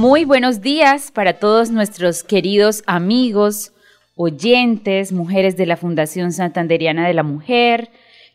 Muy buenos días para todos nuestros queridos amigos, oyentes, mujeres de la Fundación Santanderiana de la Mujer,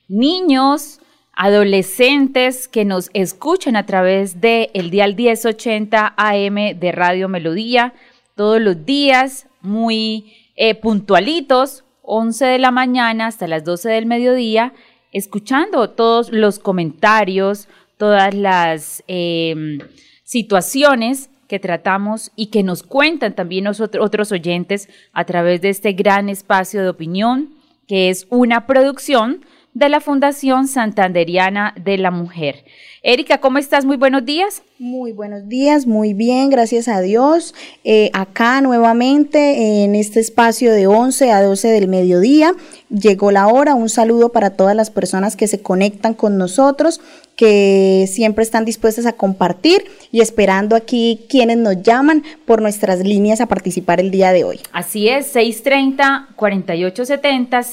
niños, adolescentes que nos escuchan a través de el dial 1080 AM de Radio Melodía. Todos los días, muy eh, puntualitos, 11 de la mañana hasta las 12 del mediodía, escuchando todos los comentarios, todas las eh, situaciones tratamos y que nos cuentan también otros oyentes a través de este gran espacio de opinión, que es una producción de la Fundación Santanderiana de la Mujer. Erika, ¿cómo estás? Muy buenos días. Muy buenos días, muy bien, gracias a Dios. Eh, acá nuevamente en este espacio de 11 a 12 del mediodía. Llegó la hora, un saludo para todas las personas que se conectan con nosotros, que siempre están dispuestas a compartir y esperando aquí quienes nos llaman por nuestras líneas a participar el día de hoy. Así es, 630-4870,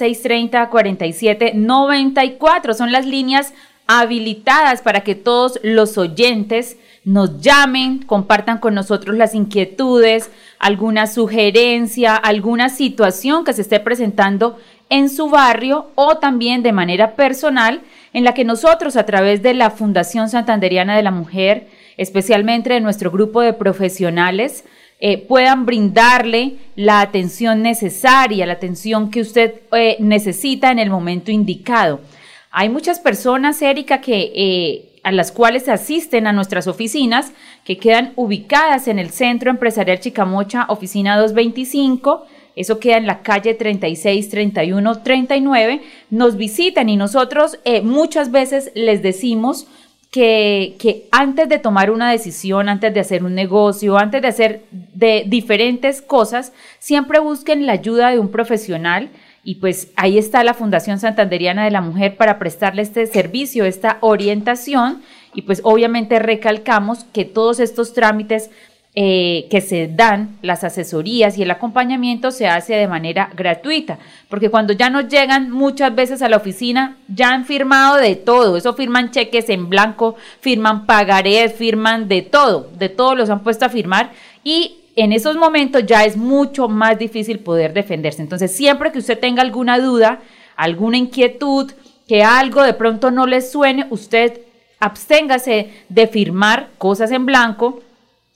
630-4794 son las líneas habilitadas para que todos los oyentes nos llamen, compartan con nosotros las inquietudes, alguna sugerencia, alguna situación que se esté presentando en su barrio o también de manera personal en la que nosotros a través de la Fundación Santanderiana de la Mujer, especialmente de nuestro grupo de profesionales, eh, puedan brindarle la atención necesaria, la atención que usted eh, necesita en el momento indicado. Hay muchas personas, Erika, que eh, a las cuales asisten a nuestras oficinas, que quedan ubicadas en el Centro Empresarial Chicamocha, oficina 225, eso queda en la calle 36, 31, 39, nos visitan y nosotros eh, muchas veces les decimos que, que, antes de tomar una decisión, antes de hacer un negocio, antes de hacer de diferentes cosas, siempre busquen la ayuda de un profesional y pues ahí está la Fundación Santanderiana de la Mujer para prestarle este servicio, esta orientación. Y pues obviamente recalcamos que todos estos trámites eh, que se dan, las asesorías y el acompañamiento se hace de manera gratuita, porque cuando ya nos llegan muchas veces a la oficina, ya han firmado de todo, eso firman cheques en blanco, firman pagarés, firman de todo, de todo los han puesto a firmar y en esos momentos ya es mucho más difícil poder defenderse. Entonces, siempre que usted tenga alguna duda, alguna inquietud, que algo de pronto no le suene, usted absténgase de firmar cosas en blanco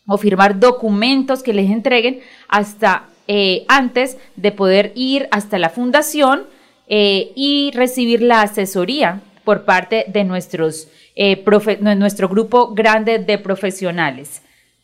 o firmar documentos que les entreguen hasta eh, antes de poder ir hasta la fundación eh, y recibir la asesoría por parte de nuestros, eh, nuestro grupo grande de profesionales.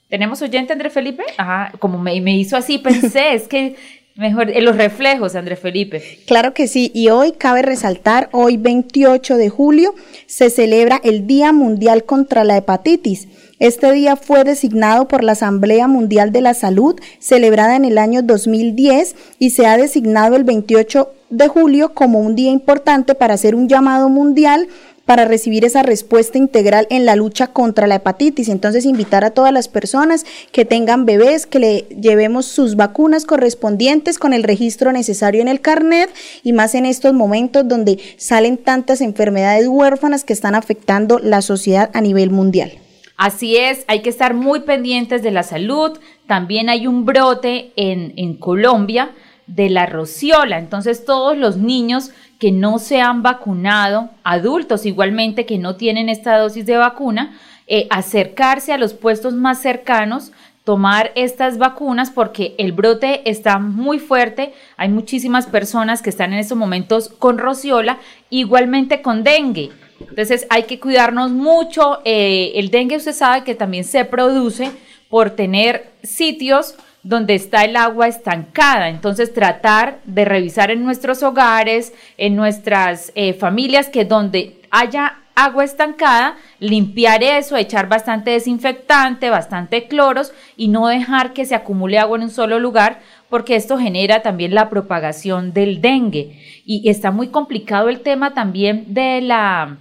¿Tenemos oyente, Andrés Felipe? Ajá, como me, me hizo así, pensé, es que mejor, en los reflejos, Andrés Felipe. Claro que sí, y hoy cabe resaltar, hoy 28 de julio se celebra el Día Mundial contra la Hepatitis. Este día fue designado por la Asamblea Mundial de la Salud, celebrada en el año 2010, y se ha designado el 28 de julio como un día importante para hacer un llamado mundial para recibir esa respuesta integral en la lucha contra la hepatitis. Entonces, invitar a todas las personas que tengan bebés, que le llevemos sus vacunas correspondientes con el registro necesario en el carnet y más en estos momentos donde salen tantas enfermedades huérfanas que están afectando la sociedad a nivel mundial. Así es, hay que estar muy pendientes de la salud. También hay un brote en, Colombia de la rociola. Entonces todos los niños que no se han vacunado, adultos igualmente que no tienen esta dosis de vacuna, eh, acercarse a los puestos más cercanos, tomar estas vacunas porque el brote está muy fuerte, hay muchísimas personas que están en estos momentos con rociola, igualmente con dengue. Entonces hay que cuidarnos mucho. Eh, el dengue usted sabe que también se produce por tener sitios donde está el agua estancada. Entonces, tratar de revisar en nuestros hogares, en nuestras eh, familias, que donde haya agua estancada, limpiar eso, echar bastante desinfectante, bastante cloros y no dejar que se acumule agua en un solo lugar, porque esto genera también la propagación del dengue. Y está muy complicado el tema también de la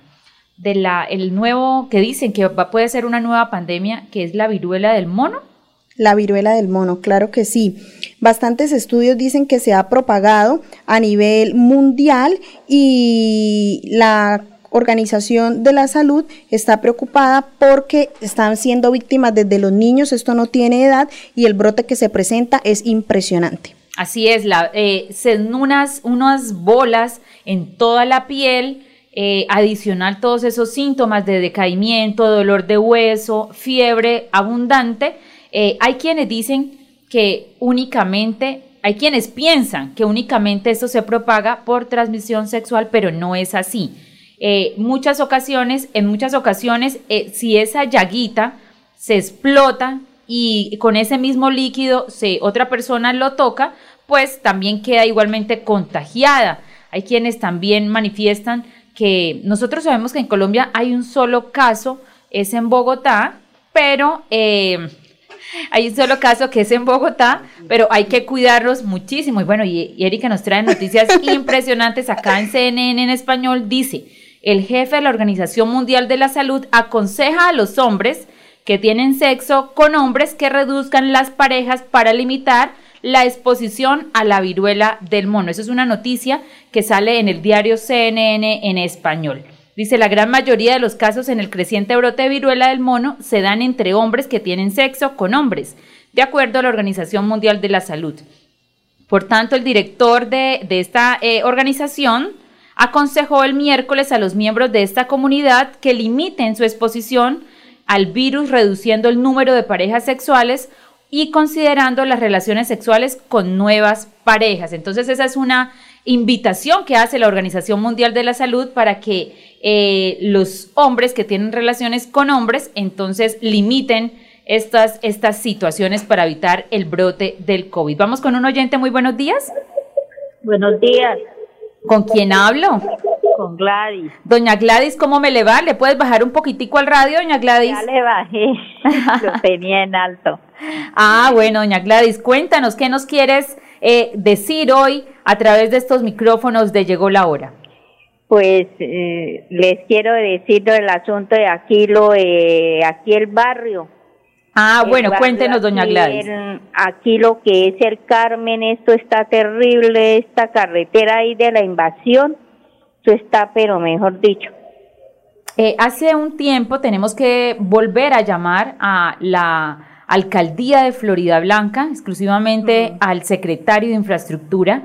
de la el nuevo que dicen que va, puede ser una nueva pandemia, que es la viruela del mono. La viruela del mono, claro que sí. Bastantes estudios dicen que se ha propagado a nivel mundial y la Organización de la Salud está preocupada porque están siendo víctimas desde los niños, esto no tiene edad y el brote que se presenta es impresionante. Así es, la, eh, se, unas, unas bolas en toda la piel, eh, adicional todos esos síntomas de decaimiento, dolor de hueso, fiebre abundante. Eh, hay quienes dicen que únicamente, hay quienes piensan que únicamente esto se propaga por transmisión sexual, pero no es así eh, muchas ocasiones, en muchas ocasiones, eh, si esa llaguita se explota y con ese mismo líquido otra persona lo toca, pues también queda igualmente contagiada. Hay quienes también manifiestan que nosotros sabemos que en Colombia hay un solo caso, es en Bogotá, pero eh, hay un solo caso que es en Bogotá, pero hay que cuidarlos muchísimo. Y bueno, y Erika nos trae noticias impresionantes acá en CNN en español, dice, el jefe de la Organización Mundial de la Salud aconseja a los hombres que tienen sexo con hombres que reduzcan las parejas para limitar la exposición a la viruela del mono. Eso es una noticia que sale en el diario CNN en español. Dice, la gran mayoría de los casos en el creciente brote de viruela del mono se dan entre hombres que tienen sexo con hombres, de acuerdo a la Organización Mundial de la Salud. Por tanto, el director de, esta eh, organización, aconsejó el miércoles a los miembros de esta comunidad que limiten su exposición al virus reduciendo el número de parejas sexuales y considerando las relaciones sexuales con nuevas parejas. Entonces esa es una invitación que hace la Organización Mundial de la Salud para que eh, los hombres que tienen relaciones con hombres entonces limiten estas, estas situaciones para evitar el brote del COVID. Vamos con un oyente, muy buenos días. Buenos días. ¿Con quién hablo? Con Gladys. Doña Gladys, ¿cómo me le va? ¿Le puedes bajar un poquitico al radio, doña Gladys? Ya le bajé, lo tenía en alto. Ah, bueno, doña Gladys, cuéntanos, ¿qué nos quieres eh, decir hoy a través de estos micrófonos de Llegó la Hora? Pues eh, les quiero decir del asunto de aquí, lo, eh, aquí el barrio Ah, bueno, cuéntenos, doña Gladys. aquí lo que es el Carmen, esto está terrible, esta carretera ahí de la invasión, esto está, pero mejor dicho. Eh, hace un tiempo tenemos que volver a llamar a la alcaldía de Florida Blanca, exclusivamente al secretario de infraestructura.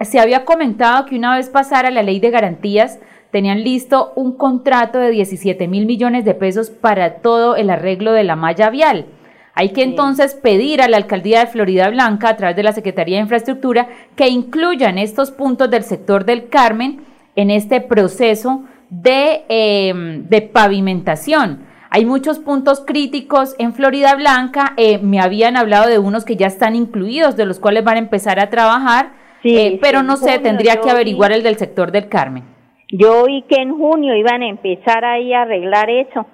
Se había comentado que una vez pasara la ley de garantías, tenían listo un contrato de 17 mil millones de pesos para todo el arreglo de la malla vial. Hay que entonces pedir a la alcaldía de Florida Blanca, a través de la Secretaría de Infraestructura, que incluyan estos puntos del sector del Carmen en este proceso de, em, de pavimentación. Hay muchos puntos críticos en Florida Blanca. Eh, me habían hablado de unos que ya están incluidos, de los cuales van a empezar a trabajar, eh, pero no sé, tendría que averiguar el del sector del Carmen. Yo oí que en junio iban a empezar ahí a arreglar eso.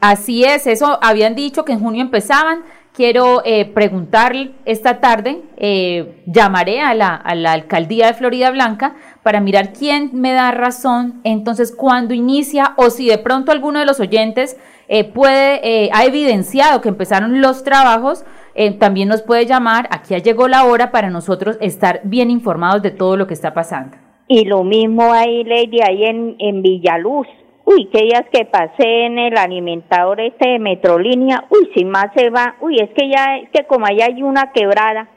Así es, eso habían dicho que en junio empezaban. Quiero eh, preguntarle esta tarde, eh, llamaré a la, a la alcaldía de Florida Blanca para mirar quién me da razón, entonces cuándo inicia o si de pronto alguno de los oyentes eh, puede, eh, ha evidenciado que empezaron los trabajos, eh, también nos puede llamar, aquí ya llegó la hora para nosotros estar bien informados de todo lo que está pasando. Y lo mismo ahí, Lady, ahí en, en Villaluz. Uy, qué días que pasé en el alimentador este de Metrolínea. Uy, si más se va. Uy, es que ya, es que como allá hay una quebrada.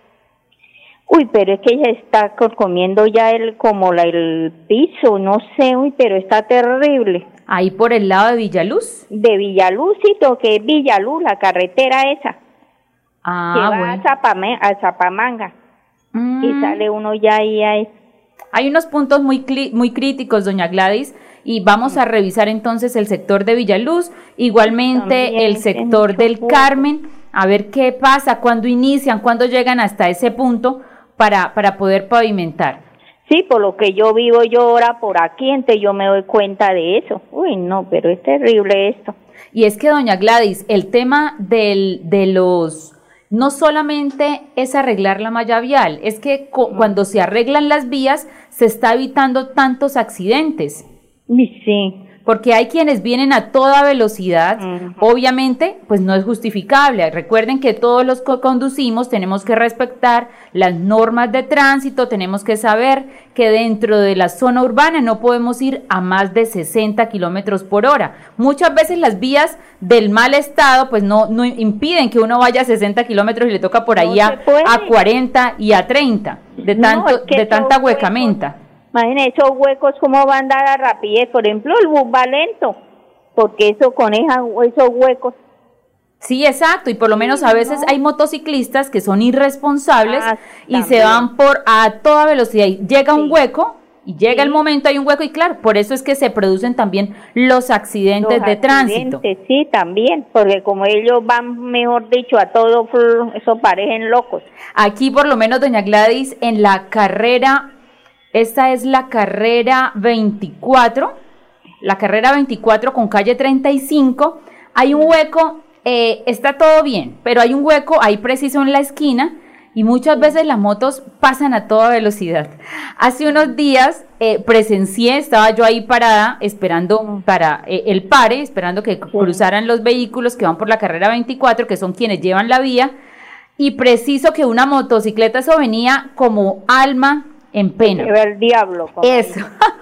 Uy, pero es que ella está comiendo ya el, como la, el piso, no sé, uy, pero está terrible. Ahí por el lado de Villaluz. De Villaluzito, que es Villaluz, la carretera esa. Ah, que va bueno. a, Zapamanga. Y Mm. sale uno ya ahí, ahí. Hay unos puntos muy, muy críticos, doña Gladys, y vamos a revisar entonces el sector de Villaluz, igualmente También, el sector del. Carmen a ver qué pasa, cuándo inician, cuándo llegan hasta ese punto para, para poder pavimentar. Sí, por lo que yo vivo yo ahora por aquí, entonces yo me doy cuenta de eso. Uy, no, pero es terrible esto. Y es que, doña Gladys, el tema del, de los no solamente es arreglar la malla vial, es que cuando se arreglan las vías se está evitando tantos accidentes. Sí porque hay quienes vienen a toda velocidad, obviamente, pues no es justificable. Recuerden que todos los que conducimos tenemos que respetar las normas de tránsito, tenemos que saber que dentro de la zona urbana no podemos ir a más de 60 kilómetros por hora. Muchas veces las vías del mal estado, pues no, no impiden que uno vaya a 60 kilómetros y le toca por ahí a, 40 y a 30, de, tanto, de tanta huecamenta. Imagínense esos huecos, cómo van a dar a rapidez. Por ejemplo, el bus va lento, porque eso con esos huecos. Sí, exacto, y por lo menos a veces hay motociclistas que son irresponsables ah, y se van por a toda velocidad y llega un hueco y llega el momento, hay un hueco y claro, por eso es que se producen también los accidentes de tránsito. Sí, también, porque como ellos van, mejor dicho, a todo, eso parecen locos. Aquí por lo menos, doña Gladys, en la carrera esta es la carrera 24, la carrera 24 con calle 35. Hay un hueco, eh, está todo bien, pero hay un hueco ahí preciso en la esquina y muchas veces las motos pasan a toda velocidad. Hace unos días eh, presencié, estaba yo ahí parada esperando para eh, el pare, esperando que cruzaran los vehículos que van por la carrera 24, que son quienes llevan la vía, y preciso que una motocicleta eso venía como alma en pena. el diablo. Eso.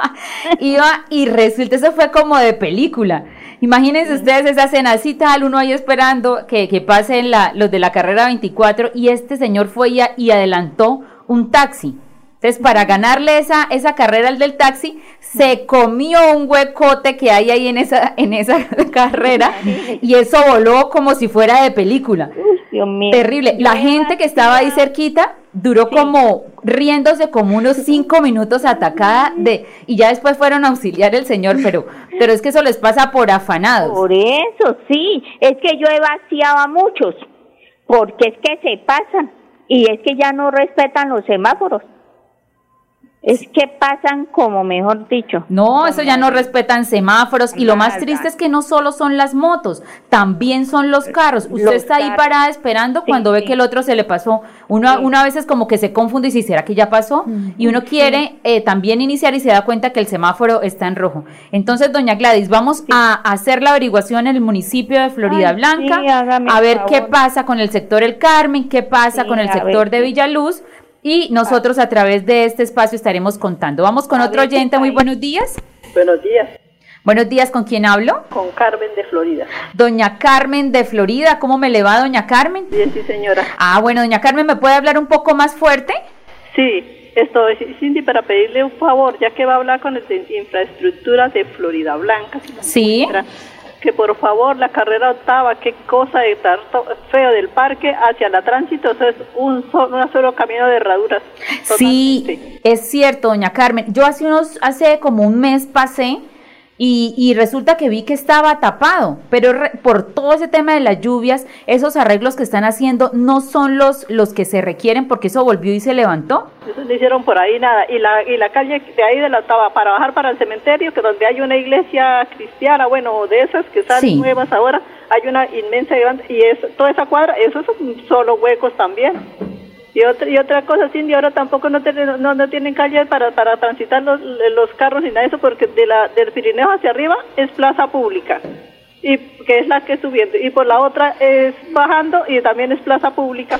Iba y resulta, eso fue como de película. Imagínense ustedes esa escena así tal, uno ahí esperando que, que pasen la, los de la carrera 24 y este señor fue y, y adelantó un taxi. Entonces, para ganarle esa, esa carrera al del taxi, se comió un huecote que hay ahí en esa, en esa carrera y eso voló como si fuera de película. Dios mío. Terrible. La gente que estaba ahí cerquita duró como riéndose como unos cinco minutos atacada de y ya después fueron a auxiliar el señor, pero pero es que eso les pasa por afanados. Por eso, sí, es que yo he vaciado a muchos, porque es que se pasan y es que ya no respetan los semáforos. Es que pasan como mejor dicho. No, eso ya no respetan semáforos y lo más triste es que no solo son las motos, también son los carros. Usted está ahí parada esperando cuando ve que el otro se le pasó. Uno una vez es como que se confunde y dice, ¿será que ya pasó? Y uno quiere eh, también iniciar y se da cuenta que el semáforo está en rojo. Entonces, doña Gladys, vamos a hacer la averiguación en el municipio de Florida Blanca, a ver qué pasa con el sector El Carmen, qué pasa con el sector de Villaluz y nosotros a través de este espacio estaremos contando. Vamos con otro oyente, muy buenos días. Buenos días. Buenos días, ¿con quién hablo? Con Carmen de Florida. Doña Carmen de Florida, ¿cómo me le va, doña Carmen? Bien, sí, señora. Ah, bueno, doña Carmen, ¿me puede hablar un poco más fuerte? Sí, estoy, Cindy, para pedirle un favor, ya que va a hablar con el de infraestructura de Florida Blanca. sí que por favor la carrera octava, qué cosa de estar feo del parque hacia la tránsito, eso es un solo, solo camino de herraduras. Sí, es cierto, doña Carmen. Yo hace unos, hace como un mes pasé y, resulta que vi que estaba tapado, pero por todo ese tema de las lluvias, esos arreglos que están haciendo no son los, los que se requieren porque eso volvió y se levantó. Eso no hicieron por ahí nada. Y la, y la calle de ahí de la octava para bajar para el cementerio, que donde hay una iglesia cristiana, bueno, de esas que están nuevas ahora, hay una inmensa y es, toda esa cuadra, esos son solo huecos también. Y otra, y otra cosa, Cindy, ahora tampoco no tienen, no, no tienen calles para, para transitar los, los carros ni nada de eso, porque de la, del Pirineo hacia arriba es plaza pública, y que es la que es subiendo, y por la otra es bajando y también es plaza pública.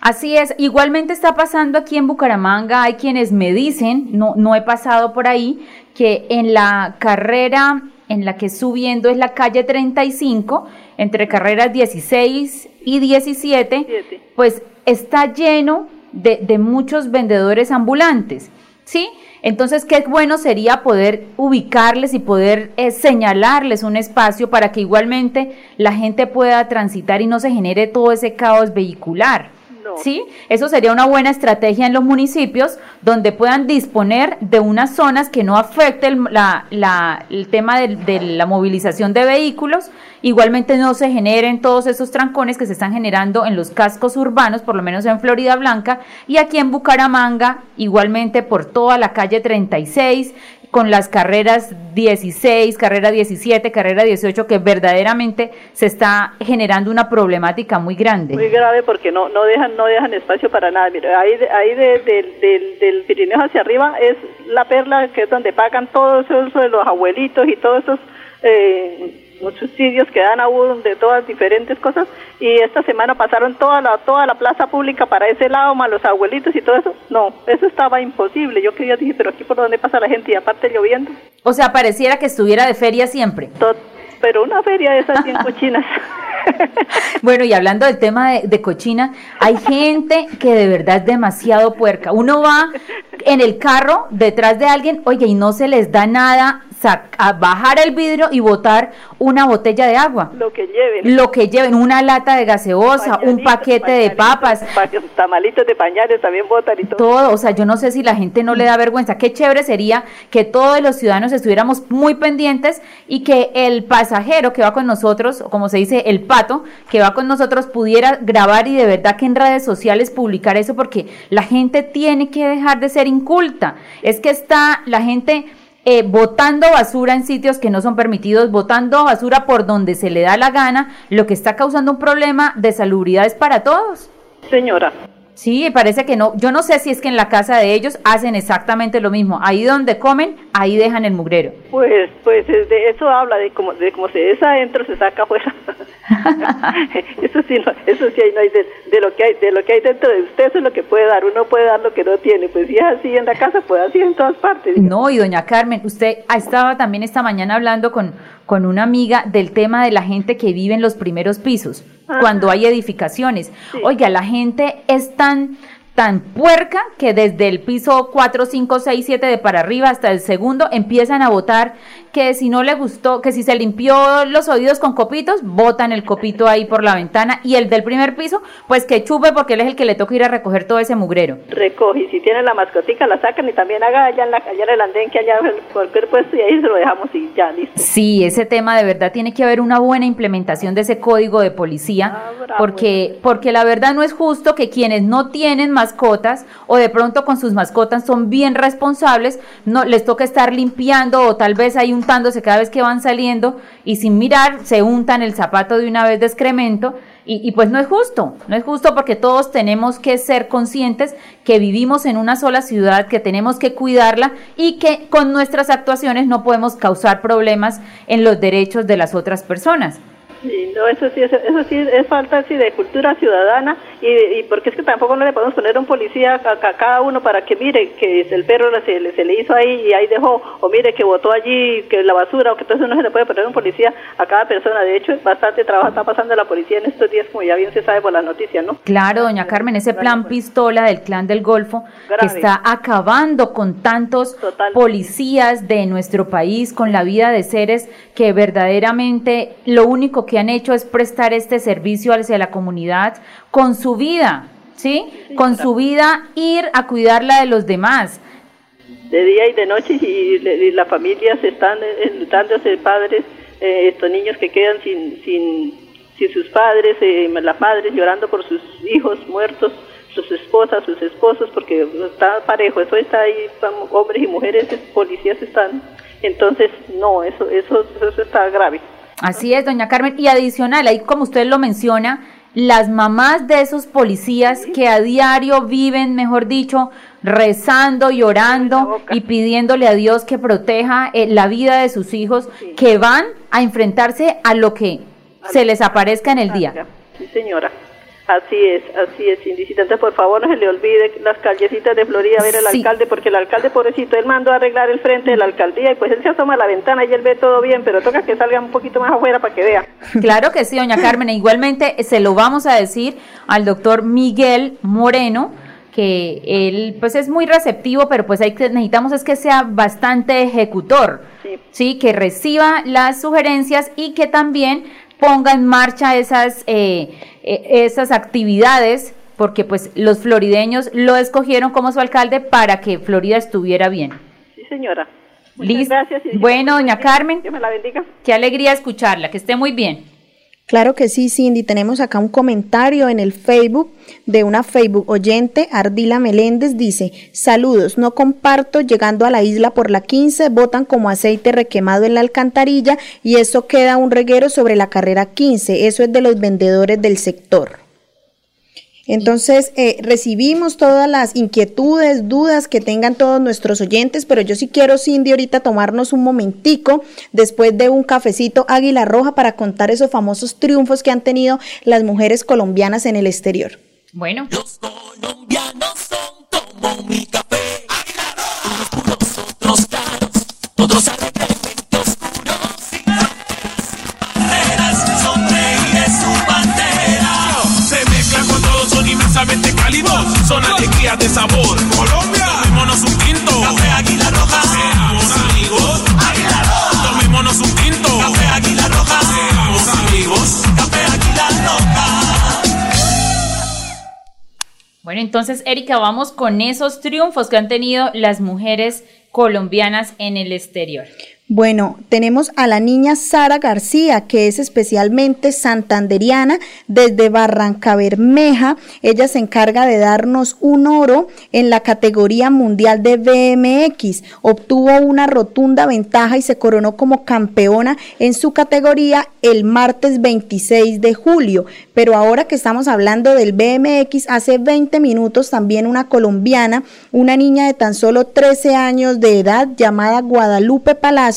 Así es, igualmente está pasando aquí en Bucaramanga, hay quienes me dicen, no, no he pasado por ahí, que en la carrera en la que subiendo es la calle 35, entre carreras 16 y 17, pues está lleno de, muchos vendedores ambulantes, ¿sí? Entonces, qué bueno sería poder ubicarles y poder eh, señalarles un espacio para que igualmente la gente pueda transitar y no se genere todo ese caos vehicular. ¿Sí? Eso sería una buena estrategia en los municipios donde puedan disponer de unas zonas que no afecten la, el tema de, de la movilización de vehículos, igualmente no se generen todos esos trancones que se están generando en los cascos urbanos, por lo menos en Florida Blanca, y aquí en Bucaramanga, igualmente por toda la calle 36, con las carreras 16, carrera 17, carrera 18, que verdaderamente se está generando una problemática muy grande. Muy grave porque no no dejan no dejan espacio para nada. Mira, ahí, ahí del, del Pirineo hacia arriba es la perla que es donde pagan todo eso de los abuelitos y todos esos... Eh, muchos sitios que dan aún de todas diferentes cosas. Y esta semana pasaron toda la toda la plaza pública para ese lado más los abuelitos y todo eso. No eso estaba imposible. Yo quería dije pero aquí por donde pasa la gente y aparte lloviendo. O sea pareciera que estuviera de feria siempre. Pero una feria de esas bien cochinas bueno, y hablando del tema de, de, cochina, hay gente que de verdad es demasiado puerca. Uno va en el carro detrás de alguien, oye, y no se les da nada a bajar el vidrio y botar una botella de agua. Lo que lleven. Lo que lleven, una lata de gaseosa, un paquete de papas. Tamalitos de pañales también botan y todo. Todo, o sea, yo no sé si la gente no le da vergüenza. Qué chévere sería que todos los ciudadanos estuviéramos muy pendientes y que el pasajero que va con nosotros, o como se dice, el que va con nosotros, pudiera grabar y de verdad que en redes sociales publicar eso, porque la gente tiene que dejar de ser inculta. Es que está la gente eh, botando basura en sitios que no son permitidos, botando basura por donde se le da la gana, lo que está causando un problema de salubridad es para todos. Señora. Sí, parece que no. Yo no sé si es que en la casa de ellos hacen exactamente lo mismo. Ahí donde comen, ahí dejan el mugrero. Pues, pues de eso habla de cómo, de cómo se es adentro, se saca afuera. eso sí, no, eso sí no hay de, de, lo que hay, de lo que hay dentro de usted eso es lo que puede dar. Uno puede dar lo que no tiene. Pues si es así en la casa, puede así en todas partes. No, y doña Carmen, usted estaba también esta mañana hablando con con una amiga del tema de la gente que vive en los primeros pisos, cuando hay edificaciones. Oiga, la gente es tan tan puerca que desde el piso 4, 5, 6, 7 de para arriba hasta el segundo empiezan a votar que si no le gustó, que si se limpió los oídos con copitos, botan el copito ahí por la ventana y el del primer piso, pues que chupe porque él es el que le toca ir a recoger todo ese mugrero. Recoge, y si tiene la mascotica la sacan y también haga allá en, la, allá en el andén que allá cualquier puesto y ahí se lo dejamos y ya, listo. Sí, ese tema de verdad tiene que haber una buena implementación de ese código de policía, ah, porque, porque la verdad no es justo que quienes no tienen mascotas o de pronto con sus mascotas son bien responsables, no les toca estar limpiando o tal vez hay un cada vez que van saliendo y sin mirar se untan el zapato de una vez de excremento y, y, pues no es justo, no es justo porque todos tenemos que ser conscientes que vivimos en una sola ciudad, que tenemos que cuidarla y que con nuestras actuaciones no podemos causar problemas en los derechos de las otras personas. Sí, no, eso sí, eso, sí es falta sí, de cultura ciudadana y, y, porque es que tampoco no le podemos poner un policía a, cada uno para que mire que el perro se, se, le hizo ahí y ahí dejó, o mire que botó allí que la basura, o que eso no se le puede poner un policía a cada persona. De hecho, bastante trabajo está pasando la policía en estos días, como ya bien se sabe por las noticias, ¿no? Claro, doña Carmen, ese plan pistola del clan del Golfo que está acabando con tantos policías de nuestro país, con la vida de seres que verdaderamente lo único que han hecho es prestar este servicio hacia la comunidad con su vida, ¿sí? con su vida ir a cuidarla de los demás. De día y de noche y, las familias están eh, dándose padres, eh, estos niños que quedan sin, sin, sin sus padres, eh, las madres llorando por sus hijos muertos, sus esposas, sus esposos, porque está parejo, eso está ahí, hombres y mujeres, policías están. Entonces, no, eso, eso, eso está grave. Así es, doña Carmen. Y adicional, ahí como usted lo menciona, las mamás de esos policías que a diario viven, mejor dicho, rezando, llorando y pidiéndole a Dios que proteja eh, la vida de sus hijos, que van a enfrentarse a lo que se les aparezca en el día. Sí, señora. Así es, así es, indicita. Entonces, por favor, no se le olvide las callecitas de Florida a ver al alcalde, porque el alcalde, pobrecito, él mandó a arreglar el frente de la alcaldía y pues él se asoma a la ventana y él ve todo bien, pero toca que salga un poquito más afuera para que vea. Claro que sí, doña Carmen. E igualmente se lo vamos a decir al doctor Miguel Moreno que él pues es muy receptivo, pero pues hay que, necesitamos es que sea bastante ejecutor, sí que reciba las sugerencias y que también ponga en marcha esas, eh, eh, esas actividades porque pues los florideños lo escogieron como su alcalde para que Florida estuviera bien. Sí, señora. Muchas gracias. bueno, doña Carmen. Que me la bendiga. Qué alegría escucharla, que esté muy bien. Claro que sí, Cindy. Tenemos acá un comentario en el Facebook de una Facebook oyente, Ardila Meléndez, dice, saludos, no comparto, llegando a la isla por la 15, botan como aceite requemado en la alcantarilla y eso queda un reguero sobre la carrera 15, eso es de los vendedores del sector. Entonces, eh, recibimos todas las inquietudes, dudas que tengan todos nuestros oyentes, pero yo sí quiero, Cindy, ahorita tomarnos un momentico después de un cafecito Águila Roja para contar esos famosos triunfos que han tenido las mujeres colombianas en el exterior. Bueno. Los colombianos son como mi café. Águila Roja. Unos claros, otros. Son alegrías de sabor. Colombia, tomémonos un tinto. Café Águila Roja. Seamos amigos. Águila Roja. Tomémonos un tinto. Café Águila Roja. Seamos amigos. Café Águila Roja. Bueno, entonces, Erika, vamos con esos triunfos que han tenido las mujeres colombianas en el exterior. Bueno, tenemos a la niña Sara García, que es especialmente santanderiana desde Barranca Bermeja. Ella se encarga de darnos un oro en la categoría mundial de BMX. Obtuvo una rotunda ventaja y se coronó como campeona en su categoría el martes 26 de julio. Pero ahora que estamos hablando del BMX, hace 20 minutos también una colombiana, una niña de tan solo 13 años de edad llamada Guadalupe Palacio,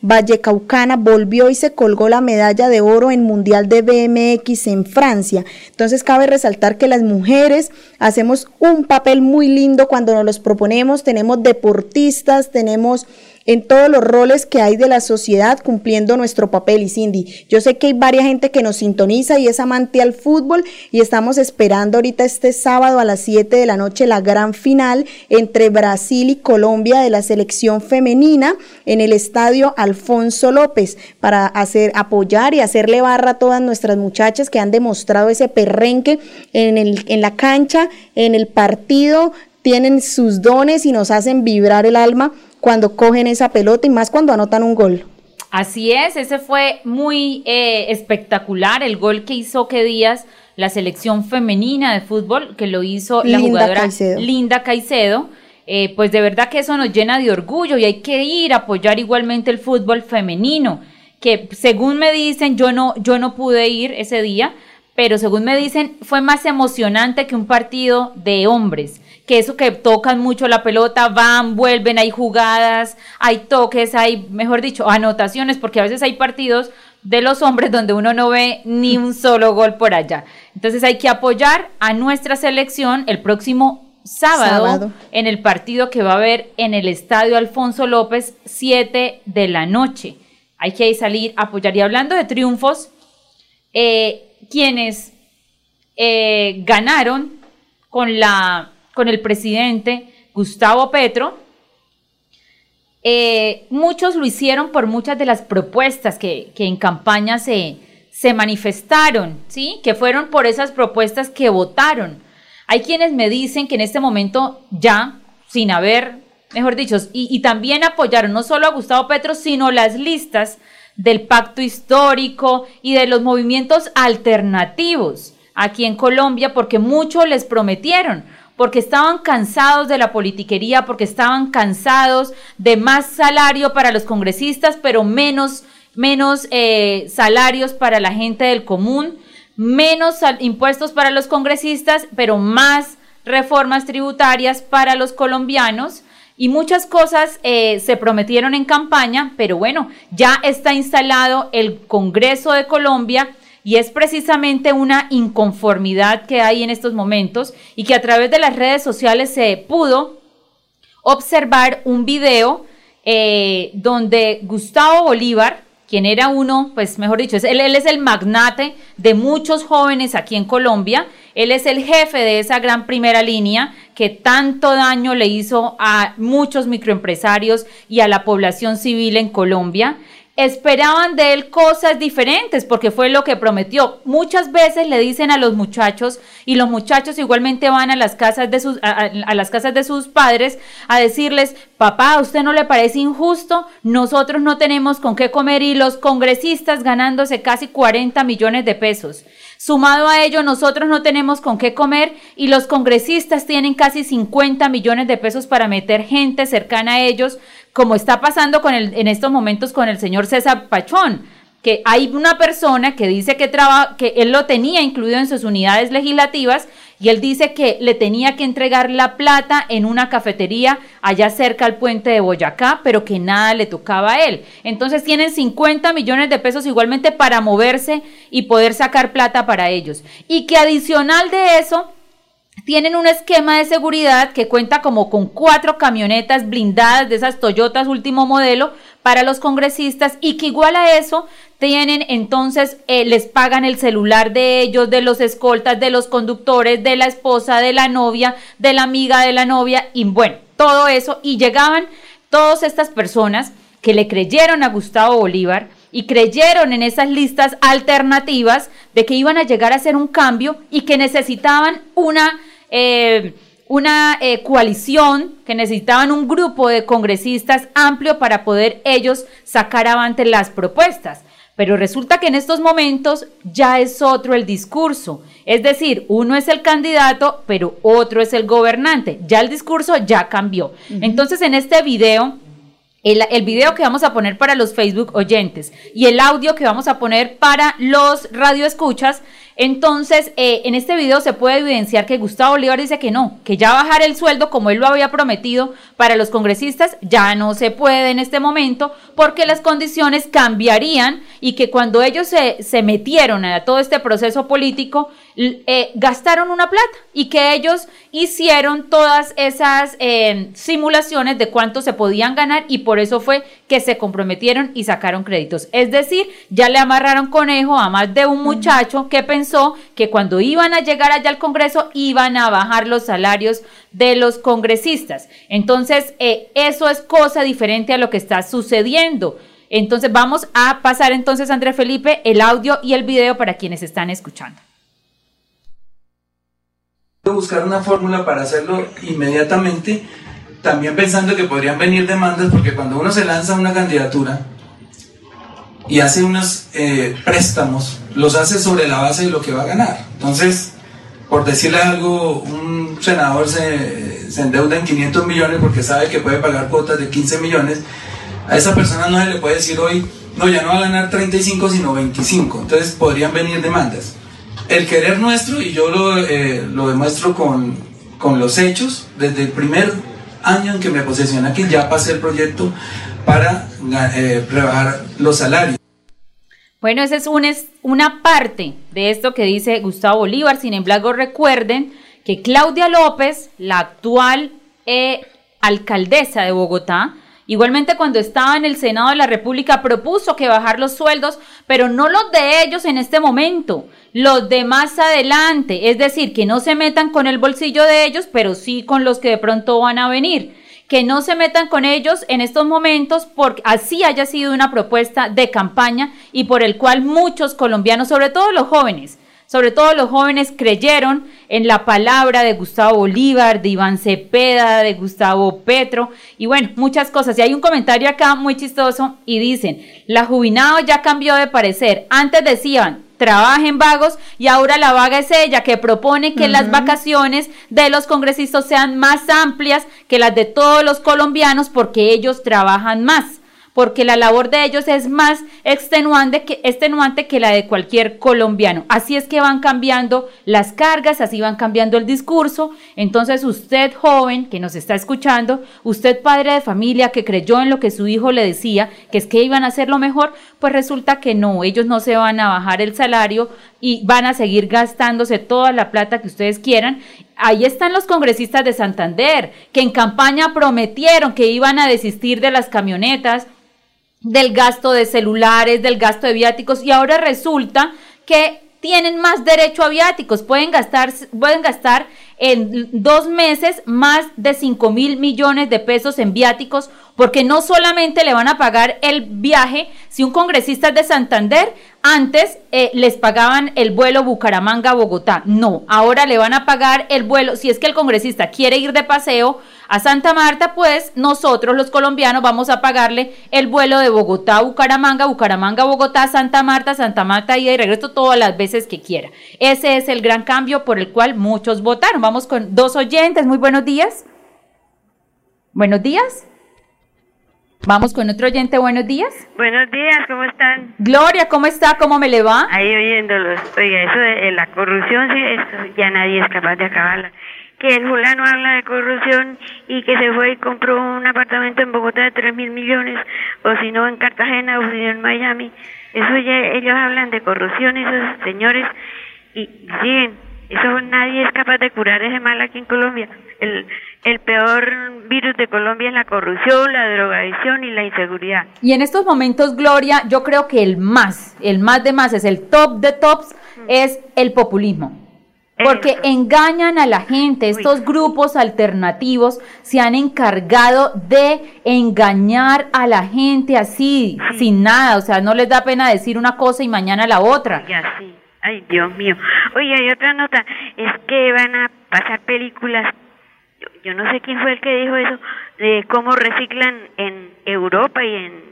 Vallecaucana volvió y se colgó la medalla de oro en Mundial de BMX en Francia. Entonces cabe resaltar que las mujeres hacemos un papel muy lindo cuando nos los proponemos, tenemos deportistas, tenemos en todos los roles que hay de la sociedad cumpliendo nuestro papel. Y Cindy, yo sé que hay varias gente que nos sintoniza y es amante al fútbol y estamos esperando ahorita este sábado a las 7 de la noche la gran final entre Brasil y Colombia de la selección femenina en el estadio Alfonso López para hacer apoyar y hacerle barra a todas nuestras muchachas que han demostrado ese perrenque en, el, en la cancha, en el partido, tienen sus dones y nos hacen vibrar el alma cuando cogen esa pelota y más cuando anotan un gol. Así es, ese fue muy eh, espectacular el gol que hizo que Díaz, la selección femenina de fútbol, que lo hizo la jugadora Linda Caicedo. Eh, pues de verdad que eso nos llena de orgullo y hay que ir a apoyar igualmente el fútbol femenino, que según me dicen, yo no, yo no pude ir ese día, pero según me dicen, fue más emocionante que un partido de hombres que eso que tocan mucho la pelota, van, vuelven, hay jugadas, hay toques, hay, mejor dicho, anotaciones, porque a veces hay partidos de los hombres donde uno no ve ni un solo gol por allá. Entonces hay que apoyar a nuestra selección el próximo sábado, en el partido que va a haber en el Estadio Alfonso López, 7 de la noche. Hay que salir a apoyar. Y hablando de triunfos, eh, quienes eh, ganaron con la con el presidente Gustavo Petro, eh, muchos lo hicieron por muchas de las propuestas que, en campaña se, se manifestaron, ¿sí? Que fueron por esas propuestas que votaron. Hay quienes me dicen que en este momento ya, sin haber, mejor dicho, y, y también apoyaron no solo a Gustavo Petro, sino las listas del pacto histórico y de los movimientos alternativos aquí en Colombia, porque mucho les prometieron porque estaban cansados de la politiquería, porque estaban cansados de más salario para los congresistas, pero menos, menos eh, salarios para la gente del común, menos impuestos para los congresistas, pero más reformas tributarias para los colombianos. Y muchas cosas eh, se prometieron en campaña, pero bueno, ya está instalado el Congreso de Colombia y es precisamente una inconformidad que hay en estos momentos y que a través de las redes sociales se pudo observar un video eh, donde Gustavo Bolívar, quien era uno, pues mejor dicho, él, él es el magnate de muchos jóvenes aquí en Colombia, él es el jefe de esa gran primera línea que tanto daño le hizo a muchos microempresarios y a la población civil en Colombia. Esperaban de él cosas diferentes porque fue lo que prometió. Muchas veces le dicen a los muchachos y los muchachos igualmente van a las casas de sus a, las casas de sus padres a decirles, "Papá, ¿a usted no le parece injusto? Nosotros no tenemos con qué comer y los congresistas ganándose casi 40 millones de pesos." Sumado a ello, nosotros no tenemos con qué comer y los congresistas tienen casi 50 millones de pesos para meter gente cercana a ellos, como está pasando con el, en estos momentos con el señor César Pachón que hay una persona que dice que, que él lo tenía incluido en sus unidades legislativas y él dice que le tenía que entregar la plata en una cafetería allá cerca al puente de Boyacá, pero que nada le tocaba a él. Entonces tienen 50 millones de pesos igualmente para moverse y poder sacar plata para ellos. Y que adicional de eso, tienen un esquema de seguridad que cuenta como con cuatro camionetas blindadas de esas Toyotas último modelo para los congresistas y que igual a eso tienen entonces, eh, les pagan el celular de ellos, de los escoltas, de los conductores, de la esposa, de la novia, de la amiga de la novia y bueno, todo eso. Y llegaban todas estas personas que le creyeron a Gustavo Bolívar y creyeron en esas listas alternativas de que iban a llegar a hacer un cambio y que necesitaban una eh, una eh, coalición que necesitaban un grupo de congresistas amplio para poder ellos sacar avante las propuestas. Pero resulta que en estos momentos ya es otro el discurso. Es decir, uno es el candidato, pero otro es el gobernante. Ya el discurso ya cambió. Entonces, en este video, el, el, video que vamos a poner para los Facebook oyentes y el audio que vamos a poner para los radioescuchas entonces, eh, en este video se puede evidenciar que Gustavo Bolívar dice que no, que ya bajar el sueldo como él lo había prometido para los congresistas ya no se puede en este momento porque las condiciones cambiarían y que cuando ellos se, se metieron a todo este proceso político, eh, gastaron una plata y que ellos hicieron todas esas eh, simulaciones de cuánto se podían ganar y por eso fue que se comprometieron y sacaron créditos. Es decir, ya le amarraron conejo a más de un muchacho que pensó que cuando iban a llegar allá al Congreso iban a bajar los salarios de los congresistas. Entonces, eh, eso es cosa diferente a lo que está sucediendo. Entonces, vamos a pasar entonces, André Felipe, el audio y el video para quienes están escuchando buscar una fórmula para hacerlo inmediatamente, también pensando que podrían venir demandas, porque cuando uno se lanza una candidatura y hace unos eh, préstamos, los hace sobre la base de lo que va a ganar. Entonces, por decirle algo, un senador se, se endeuda en 500 millones porque sabe que puede pagar cuotas de 15 millones. A esa persona no se le puede decir hoy, no, ya no va a ganar 35, sino 25. Entonces podrían venir demandas el querer nuestro, y yo lo, eh, lo demuestro con, con, los hechos, desde el primer año en que me posesioné aquí, ya pasé el proyecto para eh, rebajar los salarios. Bueno, esa es una, es una parte de esto que dice Gustavo Bolívar. Sin embargo, recuerden que Claudia López, la actual eh, alcaldesa de Bogotá, Igualmente cuando estaba en el Senado de la República propuso que bajar los sueldos, pero no los de ellos en este momento, los de más adelante, es decir, que no se metan con el bolsillo de ellos, pero sí con los que de pronto van a venir. Que no se metan con ellos en estos momentos porque así haya sido una propuesta de campaña y por el cual muchos colombianos, sobre todo los jóvenes, sobre todo los jóvenes creyeron en la palabra de Gustavo Bolívar, de Iván Cepeda, de Gustavo Petro y bueno, muchas cosas. Y hay un comentario acá muy chistoso y dicen, la Jubinado ya cambió de parecer. Antes decían, trabajen vagos y ahora la vaga es ella que propone que las vacaciones de los congresistas sean más amplias que las de todos los colombianos porque ellos trabajan más porque la labor de ellos es más extenuante que, extenuante que la de cualquier colombiano. Así es que van cambiando las cargas, así van cambiando el discurso. Entonces usted joven que nos está escuchando, usted padre de familia que creyó en lo que su hijo le decía, que es que iban a hacer lo mejor, pues resulta que no, ellos no se van a bajar el salario y van a seguir gastándose toda la plata que ustedes quieran ahí están los congresistas de Santander, que en campaña prometieron que iban a desistir de las camionetas, del gasto de celulares, del gasto de viáticos y ahora resulta que tienen más derecho a viáticos, pueden gastar, pueden gastar en dos meses más de 5 mil millones de pesos en viáticos, porque no solamente le van a pagar el viaje, si un congresista es de Santander, antes eh, les pagaban el vuelo Bucaramanga-Bogotá, no, ahora le van a pagar el vuelo, si es que el congresista quiere ir de paseo, a Santa Marta, pues nosotros los colombianos vamos a pagarle el vuelo de Bogotá a Bucaramanga, Bucaramanga, Bogotá, Santa Marta, Santa Marta, ida y regreso todas las veces que quiera. Ese es el gran cambio por el cual muchos votaron. Vamos con dos oyentes. Muy buenos días. Buenos días. Vamos con otro oyente, buenos días. Buenos días, ¿cómo están? Gloria, ¿cómo está? ¿Cómo me le va? Ahí oyéndolos. Oiga, eso de la corrupción, sí, eso ya nadie es capaz de acabarla que el fulano habla de corrupción y que se fue y compró un apartamento en Bogotá de 3 mil millones, o si no en Cartagena o si no en Miami. Eso ya, ellos hablan de corrupción, esos señores, y siguen. Eso nadie es capaz de curar ese mal aquí en Colombia. El, el peor virus de Colombia es la corrupción, la drogadicción y la inseguridad. Y en estos momentos, Gloria, yo creo que el más, el más de más, es el top de tops, mm. es el populismo. Porque engañan a la gente. Estos grupos alternativos se han encargado de engañar a la gente así, sin nada. O sea, no les da pena decir una cosa y mañana la otra. Ya, sí. Ay, Dios mío. Oye, hay otra nota. Es que van a pasar películas. Yo, no sé quién fue el que dijo eso. De cómo reciclan en Europa y en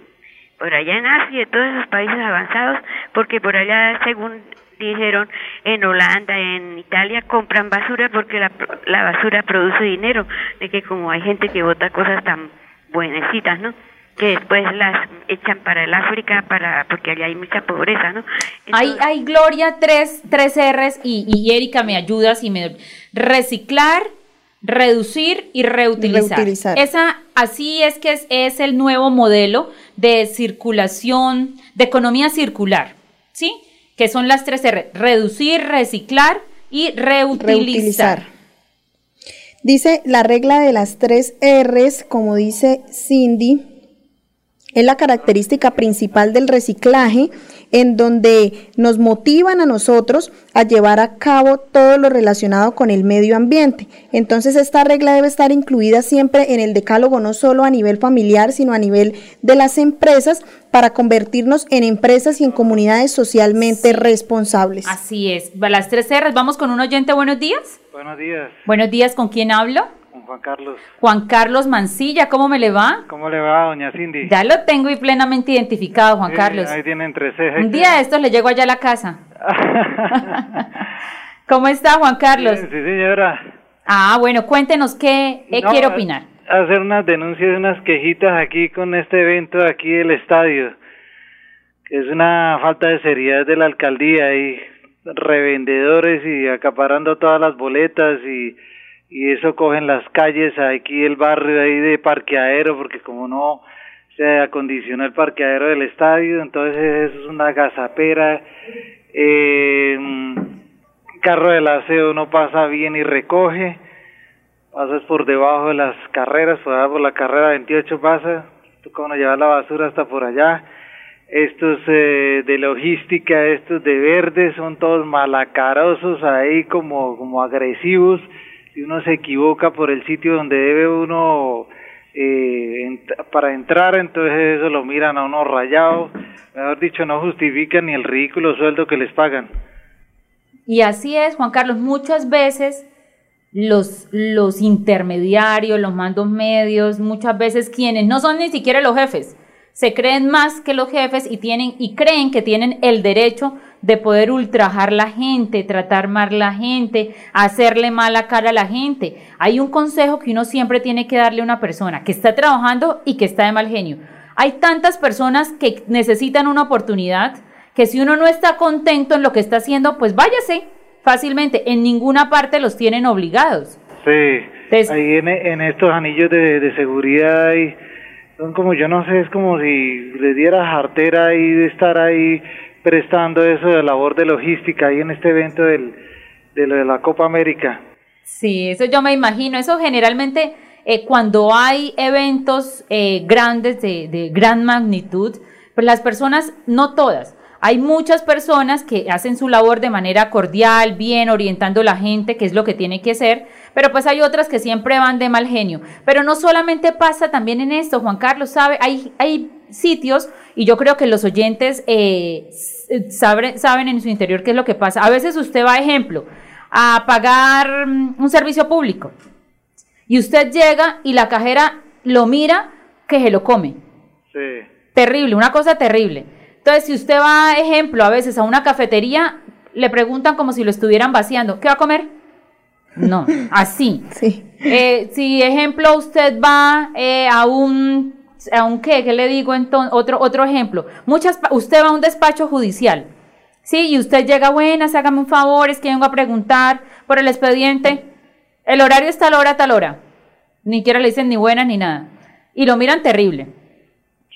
por allá en Asia y todos esos países avanzados, porque por allá, según dijeron en Holanda, en Italia, compran basura porque la, la basura produce dinero, de que como hay gente que vota cosas tan buenecitas, ¿no? que después las echan para el África para porque allá hay mucha pobreza, ¿no? hay, hay Gloria tres, tres R's y, y Erika me ayudas y me reciclar, reducir y reutilizar. Esa así es que es, es el nuevo modelo de circulación, de economía circular, ¿sí? Que son las tres R, reducir, reciclar y reutilizar. Dice la regla de las tres R's, como dice Cindy, es la característica principal del reciclaje en donde nos motivan a nosotros a llevar a cabo todo lo relacionado con el medio ambiente. Entonces esta regla debe estar incluida siempre en el decálogo, no solo a nivel familiar, sino a nivel de las empresas para convertirnos en empresas y en comunidades socialmente responsables. Así es. Las tres R's. Vamos con un oyente. Buenos días. Buenos días. Buenos días. ¿Con quién hablo? Juan Carlos. Juan Carlos Mancilla, ¿cómo me le va? ¿Cómo le va, doña Cindy? Ya lo tengo y plenamente identificado, Juan Carlos. Ahí tienen tres ejes. Un día de estos le llego allá a la casa. ¿Cómo está, Juan Carlos? Sí, señora. Ah, bueno, cuéntenos qué quiere opinar. Hacer unas denuncias, unas quejitas aquí con este evento aquí del estadio. Es una falta de seriedad de la alcaldía y revendedores y acaparando todas las boletas y y eso cogen las calles aquí el barrio ahí de parqueadero porque como no se acondiciona el parqueadero del estadio entonces eso es una gazapera eh, carro del aseo no pasa bien y recoge pasas por debajo de las carreras por, la carrera 28 pasa tú como llevar la basura hasta por allá. Estos eh, de logística estos de verde son todos malacarosos ahí como como agresivos si uno se equivoca por el sitio donde debe uno eh, para entrar, entonces eso lo miran a uno rayado, mejor dicho, no justifican ni el ridículo sueldo que les pagan. Y así es, Juan Carlos, muchas veces los, los intermediarios, los mandos medios, muchas veces quienes no son ni siquiera los jefes, se creen más que los jefes y tienen y creen que tienen el derecho de poder ultrajar la gente, tratar mal la gente, hacerle mala cara a la gente. Hay un consejo que uno siempre tiene que darle a una persona que está trabajando y que está de mal genio. Hay tantas personas que necesitan una oportunidad que si uno no está contento en lo que está haciendo, pues váyase fácilmente. En ninguna parte los tienen obligados. Sí, ahí en, estos anillos de, seguridad son como, yo no sé, es como si les diera jartera ahí de estar ahí prestando eso de labor de logística ahí en este evento del, de, la Copa América. Sí, eso yo me imagino. Eso generalmente eh, cuando hay eventos eh, grandes de, de gran magnitud, pues las personas, no todas, hay muchas personas que hacen su labor de manera cordial, bien, orientando a la gente, que es lo que tiene que ser, pero pues hay otras que siempre van de mal genio. Pero no solamente pasa también en esto, Juan Carlos, sabe, hay, hay sitios, y yo creo que los oyentes eh, saben, saben en su interior qué es lo que pasa. A veces usted va, ejemplo, a pagar mm, un servicio público, y usted llega y la cajera lo mira que se lo come. Sí. Terrible, una cosa terrible. Entonces, si usted va, ejemplo, a veces a una cafetería, le preguntan como si lo estuvieran vaciando, ¿qué va a comer? No, así. Sí. Eh, si, ejemplo, usted va eh, a un, a un qué, ¿qué le digo entonces? Otro, otro ejemplo. Muchas, usted va a un despacho judicial, ¿sí? Y usted llega, buenas, hágame un favor, es que vengo a preguntar por el expediente. El horario está a la hora, tal hora. Ni siquiera le dicen ni buenas ni nada. Y lo miran terrible.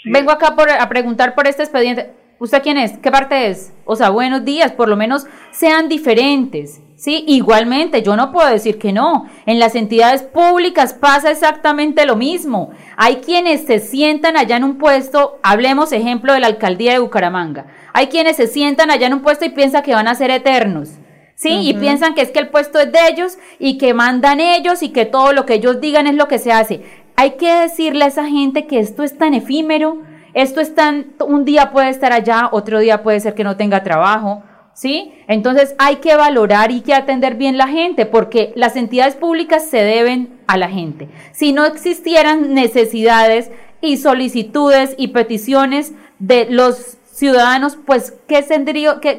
Vengo acá por, a preguntar por este expediente. ¿Usted quién es? ¿Qué parte es? O sea, buenos días, por lo menos sean diferentes. Sí, igualmente, yo no puedo decir que no. En las entidades públicas pasa exactamente lo mismo. Hay quienes se sientan allá en un puesto, hablemos ejemplo de la alcaldía de Bucaramanga. Hay quienes se sientan allá en un puesto y piensan que van a ser eternos. Sí, y piensan que es que el puesto es de ellos y que mandan ellos y que todo lo que ellos digan es lo que se hace. Hay que decirle a esa gente que esto es tan efímero, esto es tan, un día puede estar allá, otro día puede ser que no tenga trabajo, ¿sí? Entonces hay que valorar y que atender bien la gente, porque las entidades públicas se deben a la gente. Si no existieran necesidades y solicitudes y peticiones de los ciudadanos, pues ¿qué,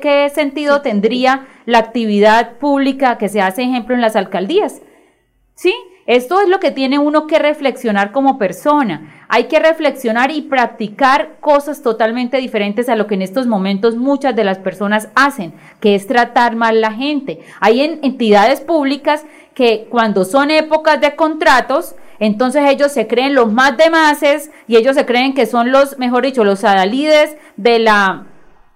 qué sentido tendría la actividad pública que se hace, ejemplo, en las alcaldías? ¿Sí? Esto es lo que tiene uno que reflexionar como persona. Hay que reflexionar y practicar cosas totalmente diferentes a lo que en estos momentos muchas de las personas hacen, que es tratar mal la gente. Hay entidades públicas que cuando son épocas de contratos, entonces ellos se creen los más demases y ellos se creen que son los, mejor dicho, los adalides de la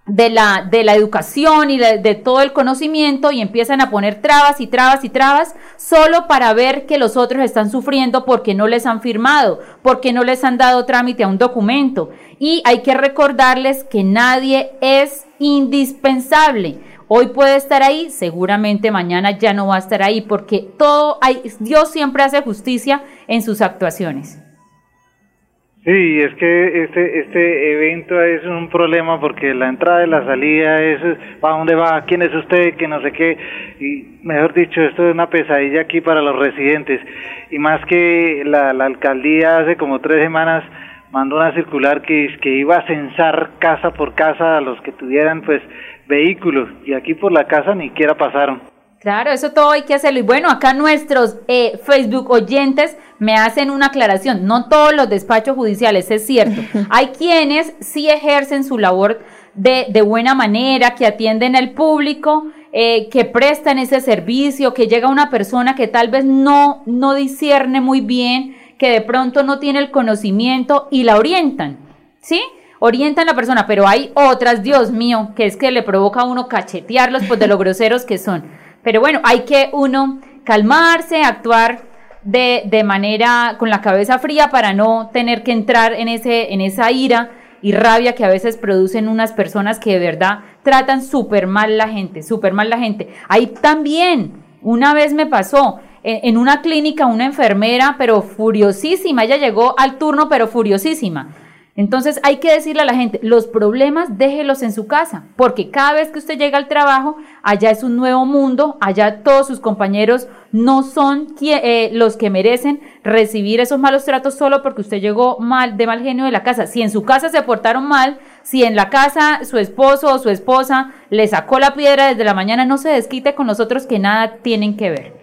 de la, de la educación y de, todo el conocimiento y empiezan a poner trabas y trabas y trabas solo para ver que los otros están sufriendo porque no les han firmado, porque no les han dado trámite a un documento. Y hay que recordarles que nadie es indispensable. Hoy puede estar ahí, seguramente mañana ya no va a estar ahí porque todo hay, Dios siempre hace justicia en sus actuaciones. Sí, es que este este evento es un problema porque la entrada y la salida es ¿para dónde va? ¿Quién es usted? Que no sé qué. Y mejor dicho, esto es una pesadilla aquí para los residentes. Y más que la, la alcaldía hace como tres semanas mandó una circular que, que iba a censar casa por casa a los que tuvieran pues vehículos. Y aquí por la casa ni siquiera pasaron. Claro, eso todo hay que hacerlo. Y bueno, acá nuestros eh, Facebook oyentes me hacen una aclaración. No todos los despachos judiciales, es cierto. Hay quienes sí ejercen su labor de, de buena manera, que atienden al público, eh, que prestan ese servicio, que llega una persona que tal vez no, no discierne muy bien, que de pronto no tiene el conocimiento y la orientan. ¿Sí? orientan a la persona, pero hay otras, Dios mío, que es que le provoca a uno cachetearlos pues de lo groseros que son. Pero bueno, hay que uno calmarse, actuar de, de, manera con la cabeza fría para no tener que entrar en, ese, en esa ira y rabia que a veces producen unas personas que de verdad tratan súper mal la gente, súper mal la gente. Ahí también, una vez me pasó, en, en una clínica una enfermera, pero furiosísima, ella llegó al turno, pero furiosísima entonces hay que decirle a la gente, los problemas déjelos en su casa, porque cada vez que usted llega al trabajo, allá es un nuevo mundo, allá todos sus compañeros no son eh, los que merecen recibir esos malos tratos solo porque usted llegó mal de mal genio de la casa. Si en su casa se portaron mal, si en la casa su esposo o su esposa le sacó la piedra desde la mañana, no se desquite con nosotros que nada tienen que ver.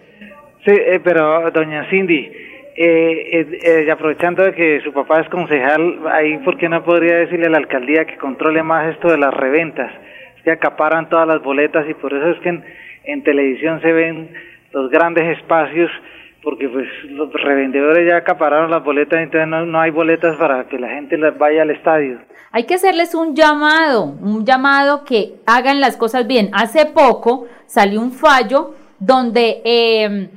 Sí, eh, pero doña Cindy, eh, eh, aprovechando de que su papá es concejal, ahí por qué no podría decirle a la alcaldía que controle más esto de las reventas, que acaparan todas las boletas y por eso es que en, en televisión se ven los grandes espacios porque pues los revendedores ya acapararon las boletas, entonces no, no hay boletas para que la gente las vaya al estadio. Hay que hacerles un llamado, un llamado que hagan las cosas bien. Hace poco salió un fallo donde eh,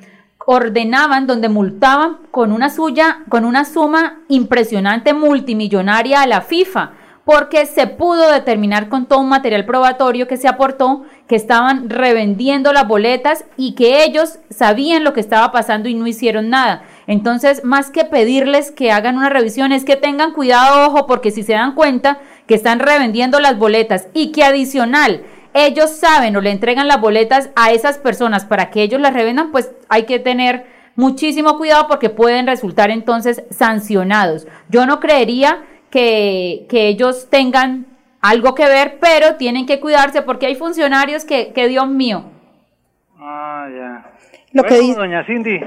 ordenaban, donde multaban con una suya, con una suma impresionante multimillonaria a la FIFA porque se pudo determinar con todo un material probatorio que se aportó que estaban revendiendo las boletas y que ellos sabían lo que estaba pasando y no hicieron nada. Entonces, más que pedirles que hagan una revisión, es que tengan cuidado, ojo, porque si se dan cuenta que están revendiendo las boletas y que adicional ellos saben o le entregan las boletas a esas personas para que ellos las revendan, pues hay que tener muchísimo cuidado porque pueden resultar entonces sancionados. Yo no creería que, que ellos tengan algo que ver, pero tienen que cuidarse porque hay funcionarios que, que Dios mío. Ah, ya. Lo bueno, que dice- doña Cindy.